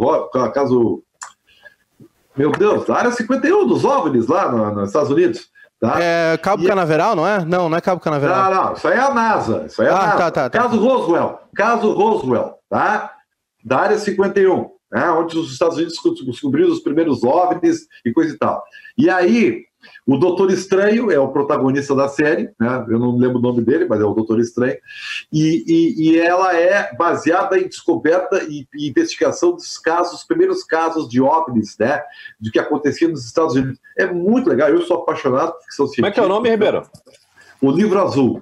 caso meu Deus, a área 51 dos OVNIs lá no- nos Estados Unidos, tá? É Cabo E- Canaveral, não é? Não, não é Cabo Canaveral. Não, não, isso aí é a NASA. Isso aí é a Ah, NASA. tá, tá, tá. Caso Roswell. Caso Roswell, tá? Da área 51, né? onde os Estados Unidos descobriram os primeiros OVNIs e coisa e tal. E aí, o Doutor Estranho é o protagonista da série, né? Eu não lembro o nome dele, mas é o Doutor Estranho. E, e- e ela é baseada em descoberta e, e investigação dos casos, os primeiros casos de OVNIs, né? Do que acontecia nos Estados Unidos. É muito legal. Eu sou apaixonado por ficção científica. Como é que é o nome, Ribeiro? O livro azul.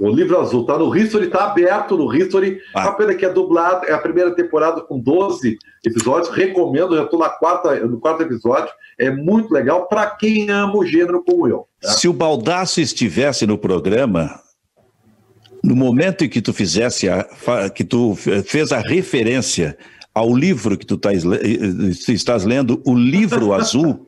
O livro azul tá no History, tá aberto no History. Ah. Uma pena que é dublado, é a primeira temporada com 12 episódios. Recomendo, já estou no quarto episódio. É muito legal para quem ama o gênero como eu. tá? Se o Baldaço estivesse no programa, no momento em que tu fizesse a, que tu fe- fez a referência ao livro que tu, le- eh, tu estás lendo, o livro azul,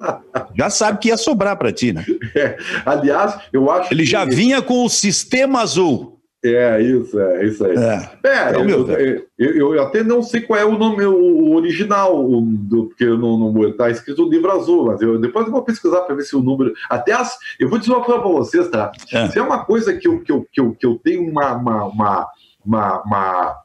já sabe que ia sobrar para ti, né? É, aliás, eu acho Ele que- já vinha com o sistema azul. É, isso, é isso aí. É. É, Então, eu, eu, eu- eu até não sei qual é o nome o original, o- do, porque não, não tá escrito livro azul, mas eu, depois eu vou pesquisar para ver se o número. Até as, eu vou dizer uma coisa para vocês, tá? É. Se é uma coisa que eu, que eu, que eu, que eu tenho uma, uma, uma, uma, uma,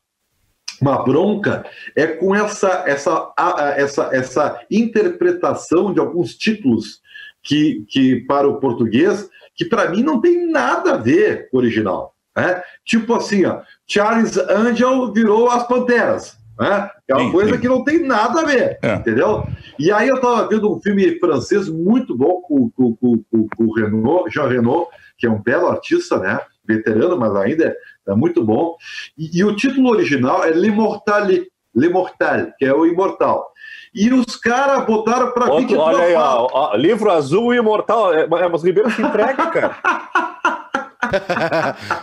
uma bronca, é com essa, essa, essa, essa interpretação de alguns títulos que, que para o português, que para mim não tem nada a ver com o original. Né? Tipo assim, ó, Charles Angel virou as Panteras. Né? É uma Sim, coisa sim. que não tem nada a ver, É. entendeu? E aí eu estava vendo um filme francês muito bom com, com, com, com, com o Renault, Jean Renault, que é um belo artista, né? Veterano, mas ainda é, é muito bom. E, e o título original é L'Immortal, L'Immortal, que é o imortal. E os caras botaram para Outro, olha aí, ó, ó, livro azul e imortal. É, é, mas Ribeiro se entrega, cara.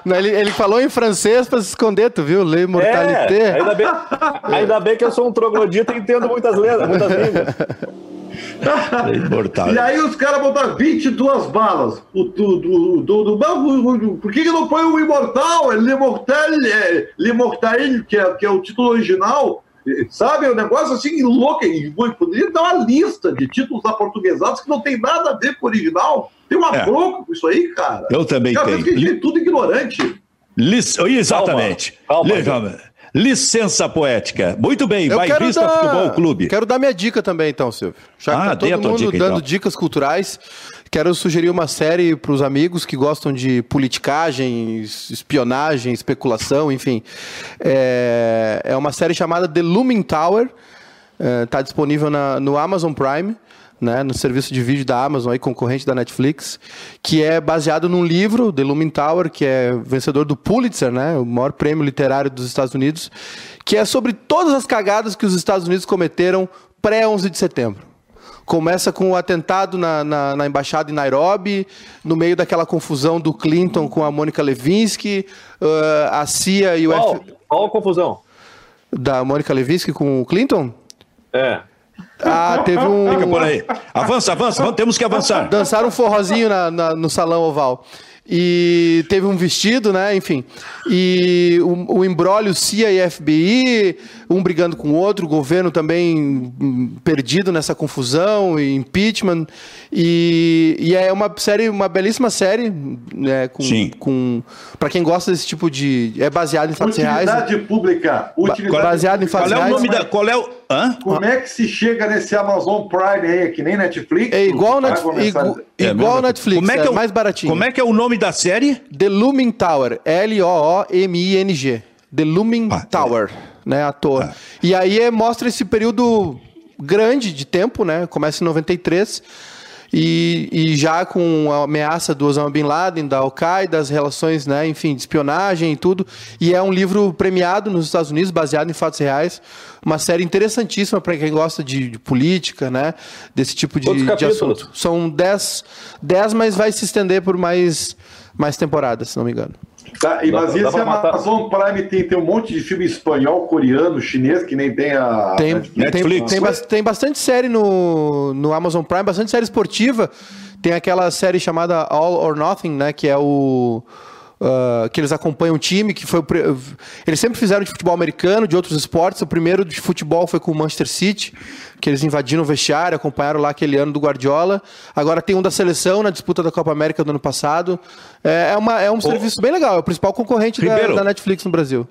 Não, ele, ele falou em francês pra se esconder, tu viu? Le mortalité. É, ainda, bem, ainda bem que eu sou um troglodita e entendo muitas letras, muitas línguas. Imortal. E aí os caras botaram 22 balas. O, do, do, do, do, por que, que não põe o Imortal? É L'Immortal, é, L'Immortal, que é, que é o título original. Sabe, é um negócio assim louco. E poderia dar uma lista de títulos aportuguesados que não tem nada a ver com o original. Tem uma É. bronca com isso aí, cara. Eu também Cara, tenho. porque a gente é tudo ignorante. Lic- Exatamente. Calma, calma. Licença poética. Muito bem, Eu quero Bairrista dar, Futebol Clube. quero dar minha dica também, então, Silvio. Já que Ah, tá todo mundo dica, dando então. dicas culturais, quero sugerir uma série para os amigos que gostam de politicagem, es- espionagem, especulação, enfim. É, é uma série chamada The Looming Tower. Está disponível na- no Amazon Prime. Né, no serviço de vídeo da Amazon, aí, concorrente da Netflix, que é baseado num livro, The Looming Tower, que é vencedor do Pulitzer, né, o maior prêmio literário dos Estados Unidos, que é sobre todas as cagadas que os Estados Unidos cometeram pré-11 de setembro. Começa com o atentado na, na, na embaixada em Nairobi, no meio daquela confusão do Clinton com a Mônica Lewinsky, ah, a CIA e o Qual, F... qual a confusão? da Mônica Lewinsky com o Clinton? É. Ah, teve um. Fica por aí. Avança, avança, vamos- temos que avançar. Dançaram um forrozinho na- na- no salão oval. e teve um vestido, né? Enfim. E o, o embrólio CIA e FBI, um brigando com o outro, o governo também hum, perdido nessa confusão, e impeachment. E, e é uma série, uma belíssima série, né? Com, Sim. com para quem gosta desse tipo de, é baseado em fatos reais. Utilidade pública. Utilidade baseado em pública. fatos Qual é o reais, nome mas- da. Qual é o. Hã? Como é que se chega nesse Amazon Prime aí, que nem Netflix? É igual Netflix, igual, É igual mesma Netflix, Como é que é, é o- mais baratinho. Como é que é o nome da série? The Looming Tower, L-O-O-M-I-N-G. The Looming Ah, Tower, né, à toa. E aí é, mostra esse período grande de tempo, né, começa em 93, e, e já com a ameaça do Osama Bin Laden, da Al-Qaeda, as relações, né, enfim, de espionagem e tudo. E é um livro premiado nos Estados Unidos, baseado em fatos reais. Uma série interessantíssima para quem gosta de, de política, né, desse tipo de, de assunto. São 10, 10, mas vai se estender por mais, mais temporadas, se não me engano. Tá, e, mas dá esse pra matar. Amazon Prime tem, tem um monte de filme espanhol, coreano, chinês, que nem tem a. Tem, Netflix. tem, tem, tem bastante série no, no Amazon Prime, bastante série esportiva. Tem aquela série chamada All or Nothing, né? Que é o. ah, que eles acompanham o time, que foi o pri- Eles sempre fizeram de futebol americano, de outros esportes. O primeiro de futebol foi com o Manchester City, que eles invadiram o vestiário, acompanharam lá aquele ano do Guardiola. Agora tem um da seleção na disputa da Copa América do ano passado. É, é, uma, é um serviço bem legal, é o principal concorrente da, Ribeiro. da Netflix no Brasil.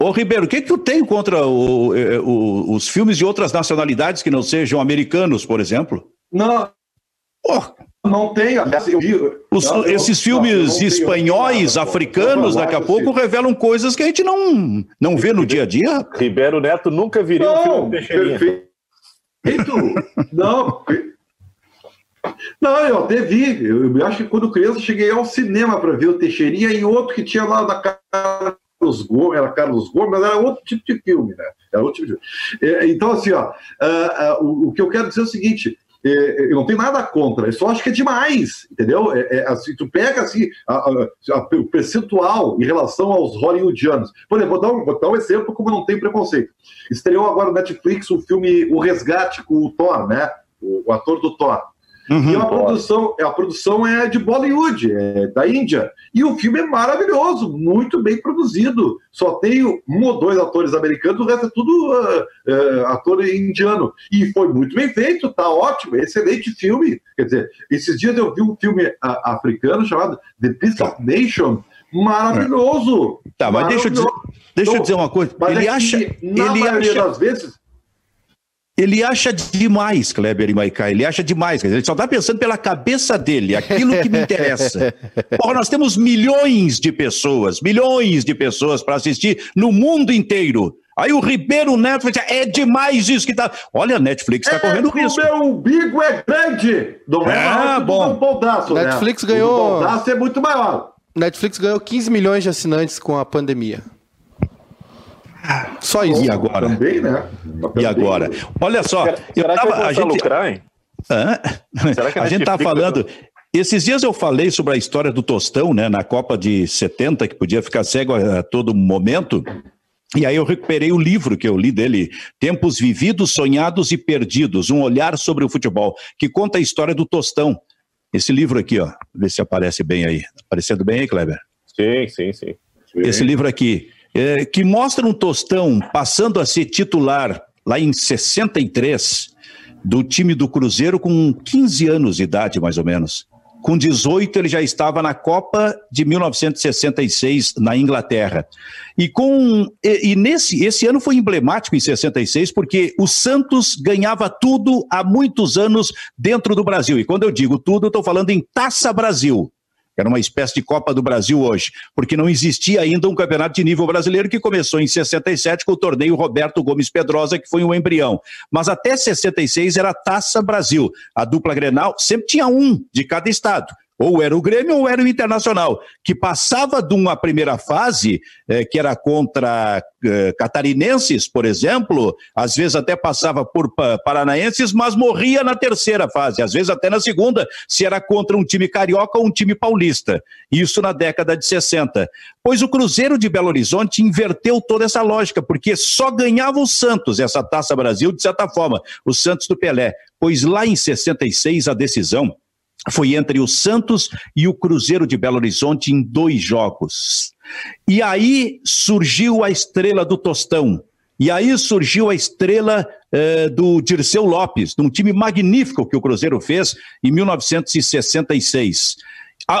Ô, Ribeiro, o que, que tu tem contra o- eh, o- os filmes de outras nacionalidades que não sejam americanos, por exemplo? Não, Pô, não tem. aliás, eu vi- os- não, eu- esses eu filmes não espanhóis, nada, africanos, daqui a pouco assim. revelam coisas que a gente não, não vê no dia a dia. Ribeiro Neto nunca viria um Não, filme de Teixeirinha. perfeito. não. Não, eu até vi. Eu, eu acho que quando criança cheguei ao cinema para ver o Teixeirinha e outro que tinha lá da Carlos Gomes, era Carlos Gomes, mas era outro tipo de filme, né? Era outro tipo de filme. É, então, assim, ó, ah, ah, o, o que eu quero dizer é o seguinte. É, eu não tenho nada contra, eu só acho que é demais, entendeu? É, é, assim, tu pega assim, a- a- a- o percentual em relação aos hollywoodianos. Por exemplo, vou dar, um, vou dar um exemplo como não tenho preconceito. Estreou agora no Netflix o filme O Resgate com o Thor, né? O, o ator do Thor. Uhum. E a produção, a produção é de Bollywood, é da Índia. E o filme é maravilhoso, muito bem produzido. Só tem um ou dois atores americanos, o resto é tudo ah, ah, ator indiano. E foi muito bem feito, tá ótimo, excelente filme. Quer dizer, esses dias eu vi um filme ah, africano chamado The Peace of Nation, maravilhoso. Tá, mas deixa eu dizer, Maravilhoso. deixa eu dizer uma coisa. Mas Ele é acha, na ele maioria acha, das vezes, ele acha demais, Kleber e Maiká. Ele acha demais. quer dizer, Ele só está pensando pela cabeça dele, aquilo que me interessa. Porra, nós temos milhões de pessoas, milhões de pessoas para assistir no mundo inteiro. Aí o Ribeiro Neto vai dizer, é demais isso que tá. Olha, a Netflix está correndo é, risco. O meu umbigo é grande. Não é Ah, o bom. do Baldaço, né? Netflix O do ganhou- Baldaço é muito maior. Netflix ganhou 15 milhões de assinantes com a pandemia. Só isso. E agora? Também, né? E agora? Olha só, Será, eu será tava, a gente, lucrar, hein? Hã? Será que a a gente tá falando. Esses dias eu falei sobre a história do Tostão, né, na Copa de 70, que podia ficar cego a, a todo momento. E aí eu recuperei o livro que eu li dele, Tempos Vividos, Sonhados e Perdidos, um olhar sobre o futebol, que conta a história do Tostão. Esse livro aqui, ó, vê se aparece bem aí. Aparecendo bem aí, Kleber? Sim, sim, sim. Esse livro aqui, é, que mostra um Tostão passando a ser titular lá em 63 do time do Cruzeiro com 15 anos de idade, mais ou menos. Com 18, ele já estava na Copa de 1966 na Inglaterra. E com e, e nesse esse ano foi emblemático em 66 porque o Santos ganhava tudo há muitos anos dentro do Brasil. E quando eu digo tudo, estou falando em Taça Brasil. Era uma espécie de Copa do Brasil hoje, porque não existia ainda um campeonato de nível brasileiro que começou em 67 com o torneio Roberto Gomes Pedrosa, que foi um embrião. Mas até 66 era Taça Brasil. A dupla Grenal sempre tinha um de cada estado. Ou era o Grêmio ou era o Internacional, que passava de uma primeira fase, eh, que era contra eh, catarinenses, por exemplo, às vezes até passava por pa- paranaenses, mas morria na terceira fase, às vezes até na segunda, se era contra um time carioca ou um time paulista. Isso na década de 60. Pois o Cruzeiro de Belo Horizonte inverteu toda essa lógica, porque só ganhava o Santos essa Taça Brasil, de certa forma, o Santos do Pelé. Pois lá em 66 a decisão foi entre o Santos e o Cruzeiro de Belo Horizonte em dois jogos. E aí surgiu a estrela do Tostão. E aí surgiu a estrela eh, do Dirceu Lopes, de um time magnífico que o Cruzeiro fez em 1966.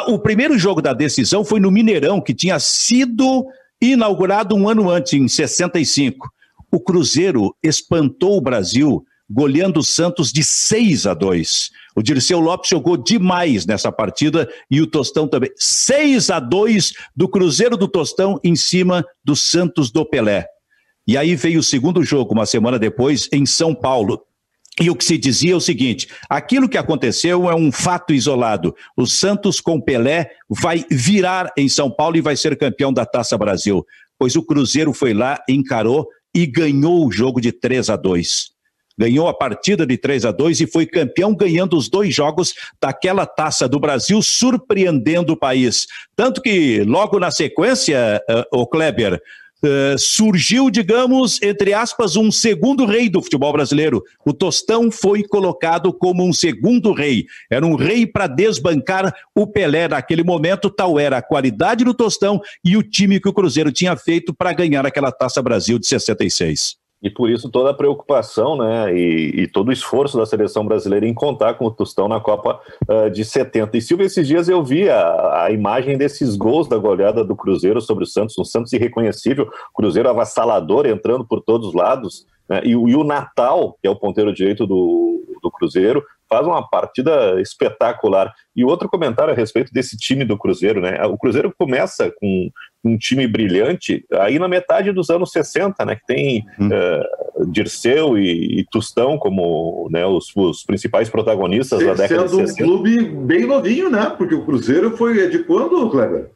o primeiro jogo da decisão foi no Mineirão, que tinha sido inaugurado um ano antes, em 65. O Cruzeiro espantou o Brasil, goleando o Santos de 6 a 2. O Dirceu Lopes jogou demais nessa partida e o Tostão também. 6 a 2 do Cruzeiro do Tostão em cima do Santos do Pelé. E aí veio o segundo jogo, uma semana depois, em São Paulo. E o que se dizia é o seguinte: aquilo que aconteceu é um fato isolado. O Santos com Pelé vai virar em São Paulo e vai ser campeão da Taça Brasil. Pois o Cruzeiro foi lá, encarou e ganhou o jogo de 3 a 2 ganhou a partida de 3 a 2 e foi campeão ganhando os dois jogos daquela taça do Brasil, surpreendendo o país. Tanto que logo na sequência, uh, o Kleber, Uh, surgiu, digamos, entre aspas, um segundo rei do futebol brasileiro. O Tostão foi colocado como um segundo rei. Era um rei para desbancar o Pelé naquele momento, tal era a qualidade do Tostão e o time que o Cruzeiro tinha feito para ganhar aquela Taça Brasil de 66. E por isso toda a preocupação né, e, e, todo o esforço da seleção brasileira em contar com o Tostão na Copa uh, de 70. E Silvio, esses dias eu vi a, a, imagem desses gols da goleada do Cruzeiro sobre o Santos, um Santos irreconhecível, Cruzeiro avassalador entrando por todos os lados. Né, e, e, o Natal, que é o ponteiro direito do, do Cruzeiro, faz uma partida espetacular. E outro comentário a respeito desse time do Cruzeiro, né? O Cruzeiro começa com um time brilhante aí na metade dos anos 60, né? Que tem hum. uh, Dirceu e, e, Tustão como né, os, os principais protagonistas Se, da década de 60. Sendo um clube bem novinho, né? Porque o Cruzeiro foi de quando, Kleber?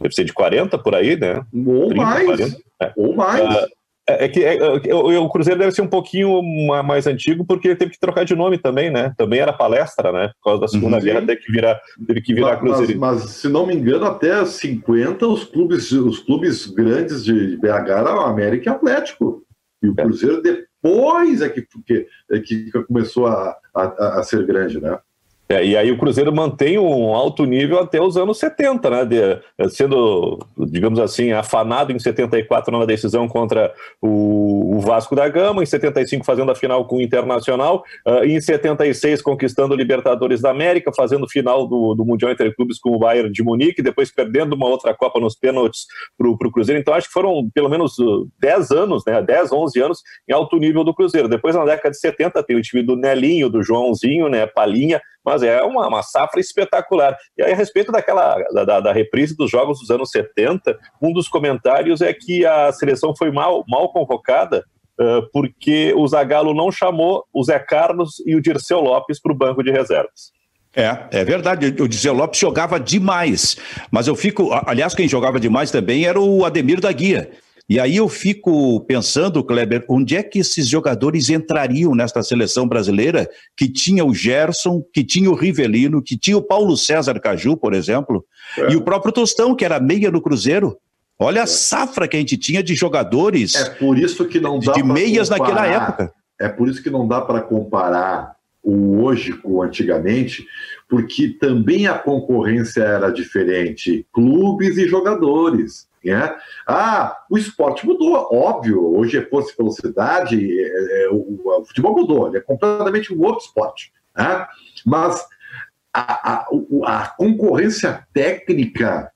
Deve ser de 40 por aí, né? Ou 30, mais. 40, é. Ou mais. Uh, é, é que é, é, o Cruzeiro deve ser um pouquinho mais antigo, porque ele teve que trocar de nome também, né? Também era palestra, né? Por causa da Segunda uhum. Guerra, teve que virar, teve que virar mas, Cruzeiro. Mas, mas, se não me engano, até 50, os clubes, os clubes grandes de BH eram América e Atlético. E o é. Cruzeiro depois é que, que, é que começou a, a, a ser grande, né? É, e aí o Cruzeiro mantém um alto nível até os anos 70, né? De, sendo, digamos assim, afanado em 74 na decisão contra o, o, Vasco da Gama, em 75 fazendo a final com o Internacional, uh, em 76 conquistando o Libertadores da América, fazendo final do, do Mundial Entre Clubes com o Bayern de Munique, depois perdendo uma outra Copa nos pênaltis para o Cruzeiro. Então acho que foram pelo menos 10 anos, né? 10, 11 anos em alto nível do Cruzeiro. Depois na década de 70 tem o time do Nelinho, do Joãozinho, né? Palinha, mas é uma, uma safra espetacular. E aí, a respeito daquela da, da, reprise dos jogos dos anos 70, um dos comentários é que a seleção foi mal, mal convocada uh, porque o Zagallo não chamou o Zé Carlos e o Dirceu Lopes para o banco de reservas. É, é verdade. O Dirceu Lopes jogava demais. Mas eu fico. Aliás, quem jogava demais também era o Ademir da Guia. E aí eu fico pensando, Kleber, onde é que esses jogadores entrariam nesta seleção brasileira que tinha o Gerson, que tinha o Rivelino, que tinha o Paulo César Caju, por exemplo, é. e o próprio Tostão, que era meia no Cruzeiro. Olha a é. safra que a gente tinha de jogadores. É por isso que não dá de meias comparar, naquela época. É por isso que não dá para comparar o hoje com o antigamente, porque também a concorrência era diferente, clubes e jogadores. Né? Ah, o esporte mudou, óbvio. Hoje é força e velocidade, é, é, o, o, futebol mudou, ele é completamente um outro esporte. Né? Mas a, a, a, concorrência técnica,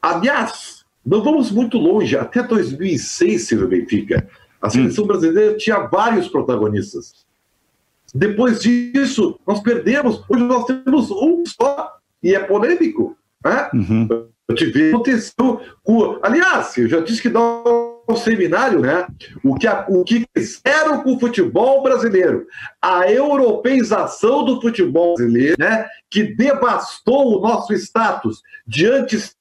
aliás, não vamos muito longe, até 2006, Silvio Benfica, a hum. seleção brasileira tinha vários protagonistas. Depois disso, nós perdemos. Hoje nós temos um só, e é polêmico. Né? Uhum. Eu tive aconteceu com. Aliás, eu já disse que dá um seminário, né? O que, o que fizeram com o futebol brasileiro, a europeização do futebol brasileiro, né? Que devastou o nosso status de antes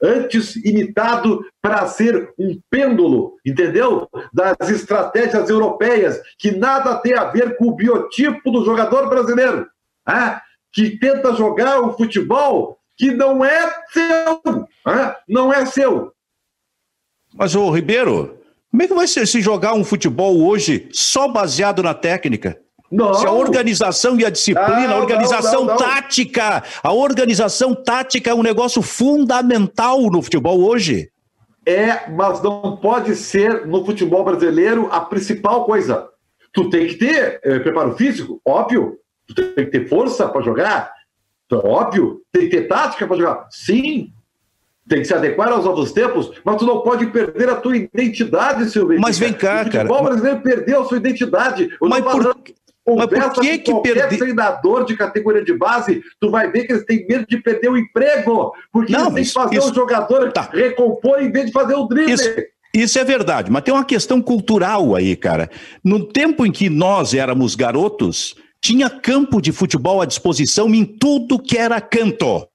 antes imitado para ser um pêndulo, entendeu? Das estratégias europeias, que nada tem a ver com o biotipo do jogador brasileiro, né? que tenta jogar o futebol que não é seu. Né? Não é seu. Mas, ô Ribeiro, como é que vai ser se jogar um futebol hoje só baseado na técnica? Não. Se a organização e a disciplina, não, a organização não, não, tática, a organização tática é um negócio fundamental no futebol hoje. É, mas não pode ser no futebol brasileiro a principal coisa. Tu tem que ter é, preparo físico, óbvio. Tu tem que ter força para jogar, óbvio. Tem que ter tática para jogar, sim tem que se adequar aos novos tempos, mas tu não pode perder a tua identidade, Silvio. Mas vem cá, cara. O futebol brasileiro perdeu a sua identidade. Eu mas por, mas por que que qualquer treinador de categoria de base, tu vai ver que eles têm medo de perder o emprego, porque não, eles têm que fazer isso... o jogador tá. recompor em vez de fazer o drible. Isso... Isso é verdade, mas tem uma questão cultural aí, cara. No tempo em que nós éramos garotos, tinha campo de futebol à disposição em tudo que era canto.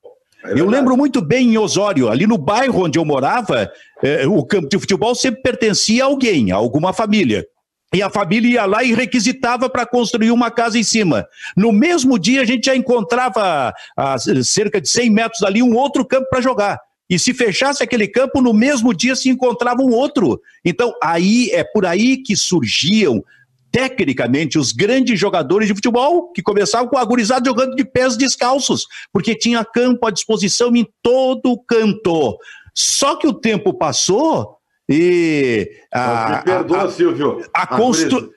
É eu lembro muito bem em Osório, ali no bairro onde eu morava, eh, o campo de futebol sempre pertencia a alguém, a alguma família. E a família ia lá e requisitava para construir uma casa em cima. No mesmo dia, a gente já encontrava a cerca de 100 metros ali um outro campo para jogar. E se fechasse aquele campo, no mesmo dia se encontrava um outro. Então, aí é por aí que surgiam tecnicamente, os grandes jogadores de futebol que começavam com a gurizada jogando de pés descalços, porque tinha campo à disposição em todo canto. Só que o tempo passou e. A, me perdoa, a, Silvio. A, constru...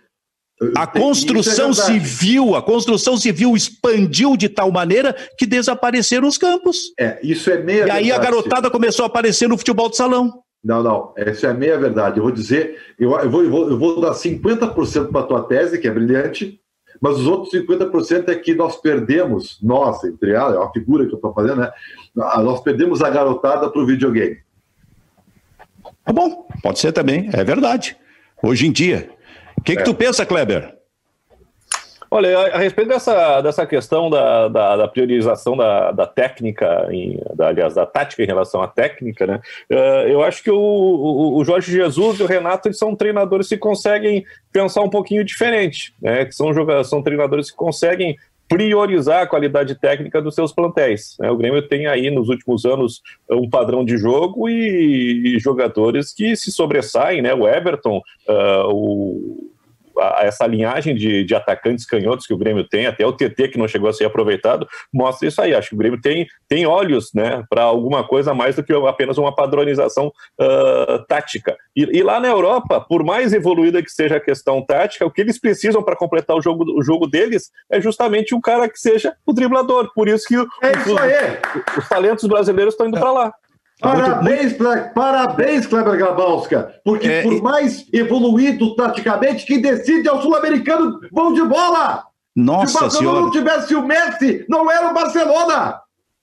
a construção é civil, a construção civil expandiu de tal maneira que desapareceram os campos. É, isso é meia. E aí verdade, a garotada começou a aparecer no futebol de salão. Não, não, essa é a meia verdade. Eu vou dizer, eu, eu, vou, eu, vou, eu vou dar 50% para a tua tese, que é brilhante, mas os outros 50% é que nós perdemos, nós, entre elas, é a figura que eu estou fazendo, né? Nós perdemos a garotada para o videogame. Tá bom, pode ser também, é verdade. Hoje em dia. O que, que é. tu pensa, Kleber? Olha, a, a, respeito dessa, dessa questão da, da, da priorização da, da técnica, em, da, aliás, da tática em relação à técnica, né? Uh, eu acho que o, o, o, Jorge Jesus e o Renato eles são treinadores que conseguem pensar um pouquinho diferente, né? Que são, são treinadores que conseguem priorizar a qualidade técnica dos seus plantéis. Né? O Grêmio tem aí nos últimos anos um padrão de jogo e, e jogadores que se sobressaem, né? O Everton, uh, o a, essa linhagem de, de, atacantes canhotos que o Grêmio tem, até o TT que não chegou a ser aproveitado, mostra isso aí. Acho que o Grêmio tem, tem olhos né, para alguma coisa mais do que apenas uma padronização uh, tática. E, e, lá na Europa, por mais evoluída que seja a questão tática, o que eles precisam para completar o jogo, o jogo deles é justamente um cara que seja o driblador. Por isso que é isso os, os, talentos brasileiros estão indo para lá. Parabéns, muito... parabéns, Kleber Grabowska, porque é, por mais evoluído taticamente, quem decide é o sul-americano bom de bola. Nossa Se o Senhora. não tivesse o Messi, não era o Barcelona.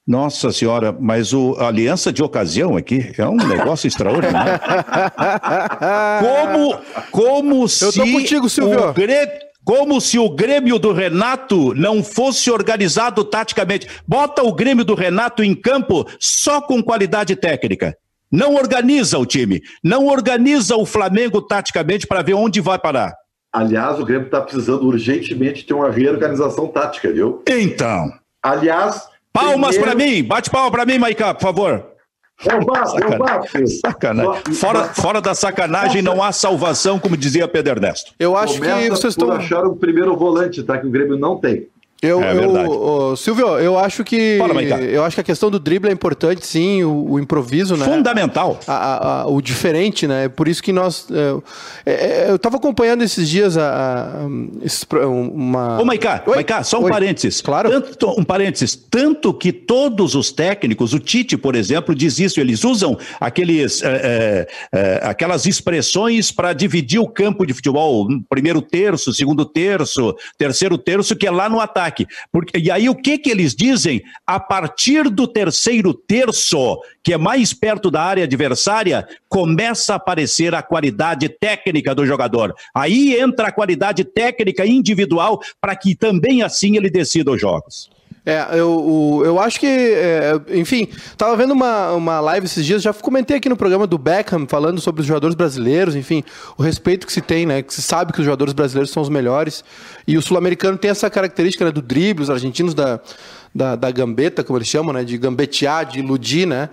Nossa senhora, mas o, a aliança de ocasião aqui é um negócio extraordinário. Como, como se Eu tô contigo, Silvio. o Grêmio, como se o Grêmio do Renato não fosse organizado taticamente. Bota o Grêmio do Renato em campo só com qualidade técnica. Não organiza o time. Não organiza o Flamengo taticamente para ver onde vai parar. Aliás, o Grêmio está precisando urgentemente ter uma reorganização tática, viu? Então. Aliás. Palmas primeiro... para mim. Bate palma para mim, Maicá, por favor. É o bafo, é o bafo. Sacanagem. Fora, fora da sacanagem não há salvação, como dizia Pedro Ernesto. Eu acho Começa que vocês estão. achar o primeiro volante, tá? Que o Grêmio não tem. Eu, é eu, Silvio, eu acho que Fala, eu acho que a questão do drible é importante, sim, o, o improviso, né? Fundamental. A, a, o diferente, né? Por isso que nós, é, é, eu estava acompanhando esses dias a, a uma. Ô, Maiká, Maiká, só um Oi. parênteses. Claro. Tanto, um parênteses. Tanto que todos os técnicos, o Tite, por exemplo, diz isso. Eles usam aqueles, é, é, é aquelas expressões para dividir o campo de futebol, primeiro terço, segundo terço, terceiro terço, que é lá no ataque ataque. Porque, e aí o que, que eles dizem? A partir do terceiro terço, que é mais perto da área adversária, começa a aparecer a qualidade técnica do jogador. Aí entra a qualidade técnica individual para que também assim ele decida os jogos. É, eu, eu acho que, é, enfim, tava vendo uma, uma live esses dias, já comentei aqui no programa do Beckham, falando sobre os jogadores brasileiros, enfim, o respeito que se tem, né, que se sabe que os jogadores brasileiros são os melhores, e o sul-americano tem essa característica, né, do drible, os argentinos da, da, da, gambeta, como eles chamam, né, de gambetear, de iludir, né,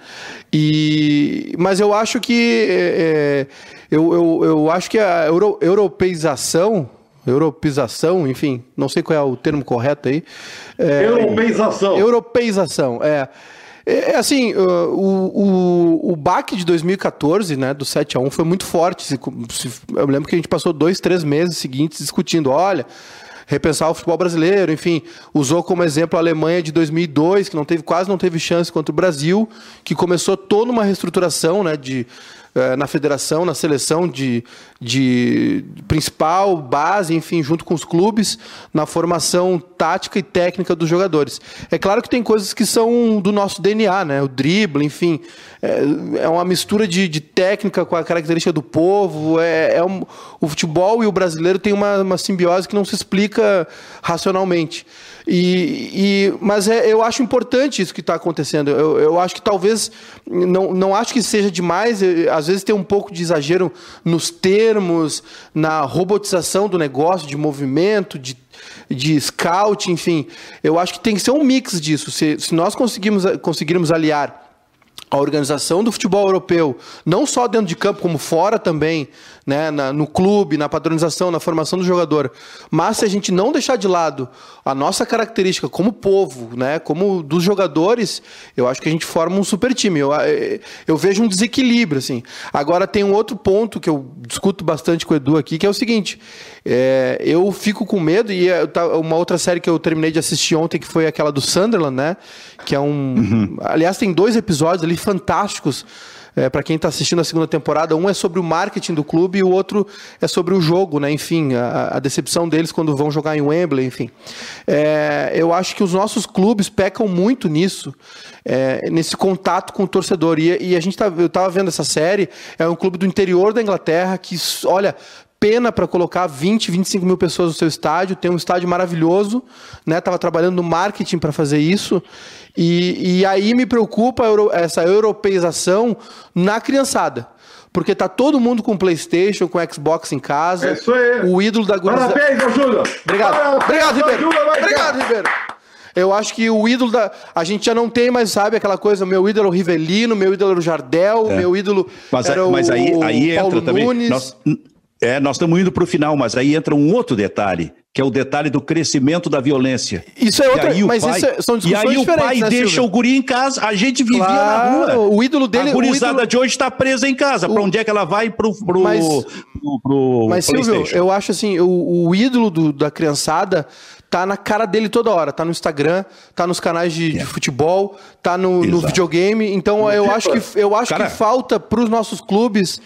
e, mas eu acho que, é, é eu, eu, eu acho que a euro, europeização europeização, enfim, não sei qual é o termo correto aí. É, europeização. Europeização, é. É, é assim, o, o, o baque de 2014, né, do 7 a 1 foi muito forte. Eu lembro que a gente passou dois, três meses seguintes discutindo, olha, repensar o futebol brasileiro, enfim, usou como exemplo a Alemanha de 2002, que não teve, quase não teve chance contra o Brasil, que começou toda uma reestruturação, né, de na federação, na seleção de, de principal, base, enfim, junto com os clubes, na formação tática e técnica dos jogadores. É claro que tem coisas que são do nosso DNA, né? O drible, enfim, é, é uma mistura de, de, técnica com a característica do povo. É, é um, o futebol e o brasileiro tem uma, uma simbiose que não se explica racionalmente. E, e, mas é, eu acho importante isso que está acontecendo. Eu, eu, acho que talvez, não, não acho que seja demais, às vezes tem um pouco de exagero nos termos, na robotização do negócio, de movimento, de, de scout, enfim. Eu acho que tem que ser um mix disso. Se, se nós conseguimos, conseguirmos aliar a organização do futebol europeu, não só dentro de campo, como fora também, né, na, no clube, na padronização, na formação do jogador. Mas se a gente não deixar de lado a nossa característica como povo, né, como dos jogadores, eu acho que a gente forma um super time. Eu, eh, eu vejo um desequilíbrio, assim. Agora tem um outro ponto que eu discuto bastante com o Edu aqui, que é o seguinte: é, eu fico com medo, e uma outra série que eu terminei de assistir ontem, que foi aquela do Sunderland, né? Que é um. Uhum. Aliás, tem dois episódios ali fantásticos é, para quem está assistindo a segunda temporada. Um é sobre o marketing do clube e o outro é sobre o jogo, né? Enfim, a, a decepção deles quando vão jogar em Wembley, enfim. É, eu acho que os nossos clubes pecam muito nisso, é, nesse contato com o torcedor. E, e a gente tá, eu estava vendo essa série, é um clube do interior da Inglaterra que, olha, pena para colocar 20, 25 mil pessoas no seu estádio, tem um estádio maravilhoso, né? Tava trabalhando no marketing para fazer isso. E, e aí me preocupa essa europeização na criançada. Porque tá todo mundo com PlayStation, com Xbox em casa. É isso aí. O ídolo da gurizada. Parabéns, Júlio! Obrigado. Parabéns, Obrigado, Ribeiro. Obrigado, Ribeiro. Eu acho que o ídolo da. A gente já não tem mais, sabe, aquela coisa, meu ídolo é o Rivelino, meu ídolo era o Jardel, é. meu ídolo. Mas, era mas o aí, aí Paulo entra Nunes. também. Nós, é, nós estamos indo para o final, mas aí entra um outro detalhe, que é o detalhe do crescimento da violência. Isso é outra, mas pai, é, são discussões E aí o pai né, deixa o guri em casa, a gente vivia claro, na rua. O ídolo dele... A gurizada ídolo... de hoje está presa em casa. Para onde é que ela vai? Pro, pro, mas, pro, pro mas Silvio, eu acho assim, o, o ídolo do, da criançada tá na cara dele toda hora. Tá no Instagram, tá nos canais de, de futebol, tá no, no, videogame. Então eu acho que, eu acho Cara... que falta para os nossos clubes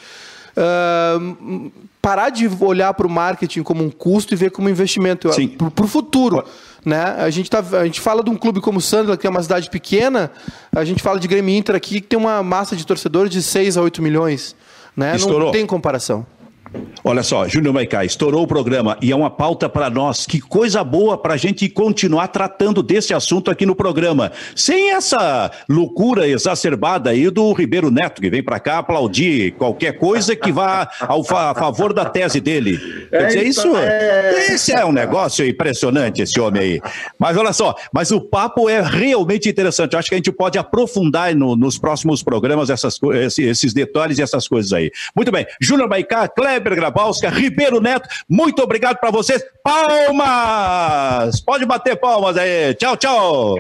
uh, parar de olhar para o marketing como um custo e ver como um investimento para o futuro. Né? A, gente tá, a gente fala de um clube como o Sunderland, que é uma cidade pequena, a gente fala de Grêmio Inter aqui, que tem uma massa de torcedores de 6 a 8 milhões. Né? Não tem comparação. Olha só, Júnior Maicá, estourou o programa e é uma pauta para nós. Que coisa boa para a gente continuar tratando desse assunto aqui no programa. Sem essa loucura exacerbada aí do Ribeiro Neto, que vem para cá aplaudir qualquer coisa que vá ao fa a favor da tese dele. Quer dizer, isso, é... esse é um negócio impressionante, esse homem aí. Mas olha só, mas o papo é realmente interessante. Eu acho que a gente pode aprofundar no, nos próximos programas essas, esses detalhes e essas coisas aí. Muito bem. Júnior Maicá, Cleber Kleber Grabowska, Ribeiro Neto, muito obrigado para vocês. Palmas! Pode bater palmas aí. Tchau, tchau.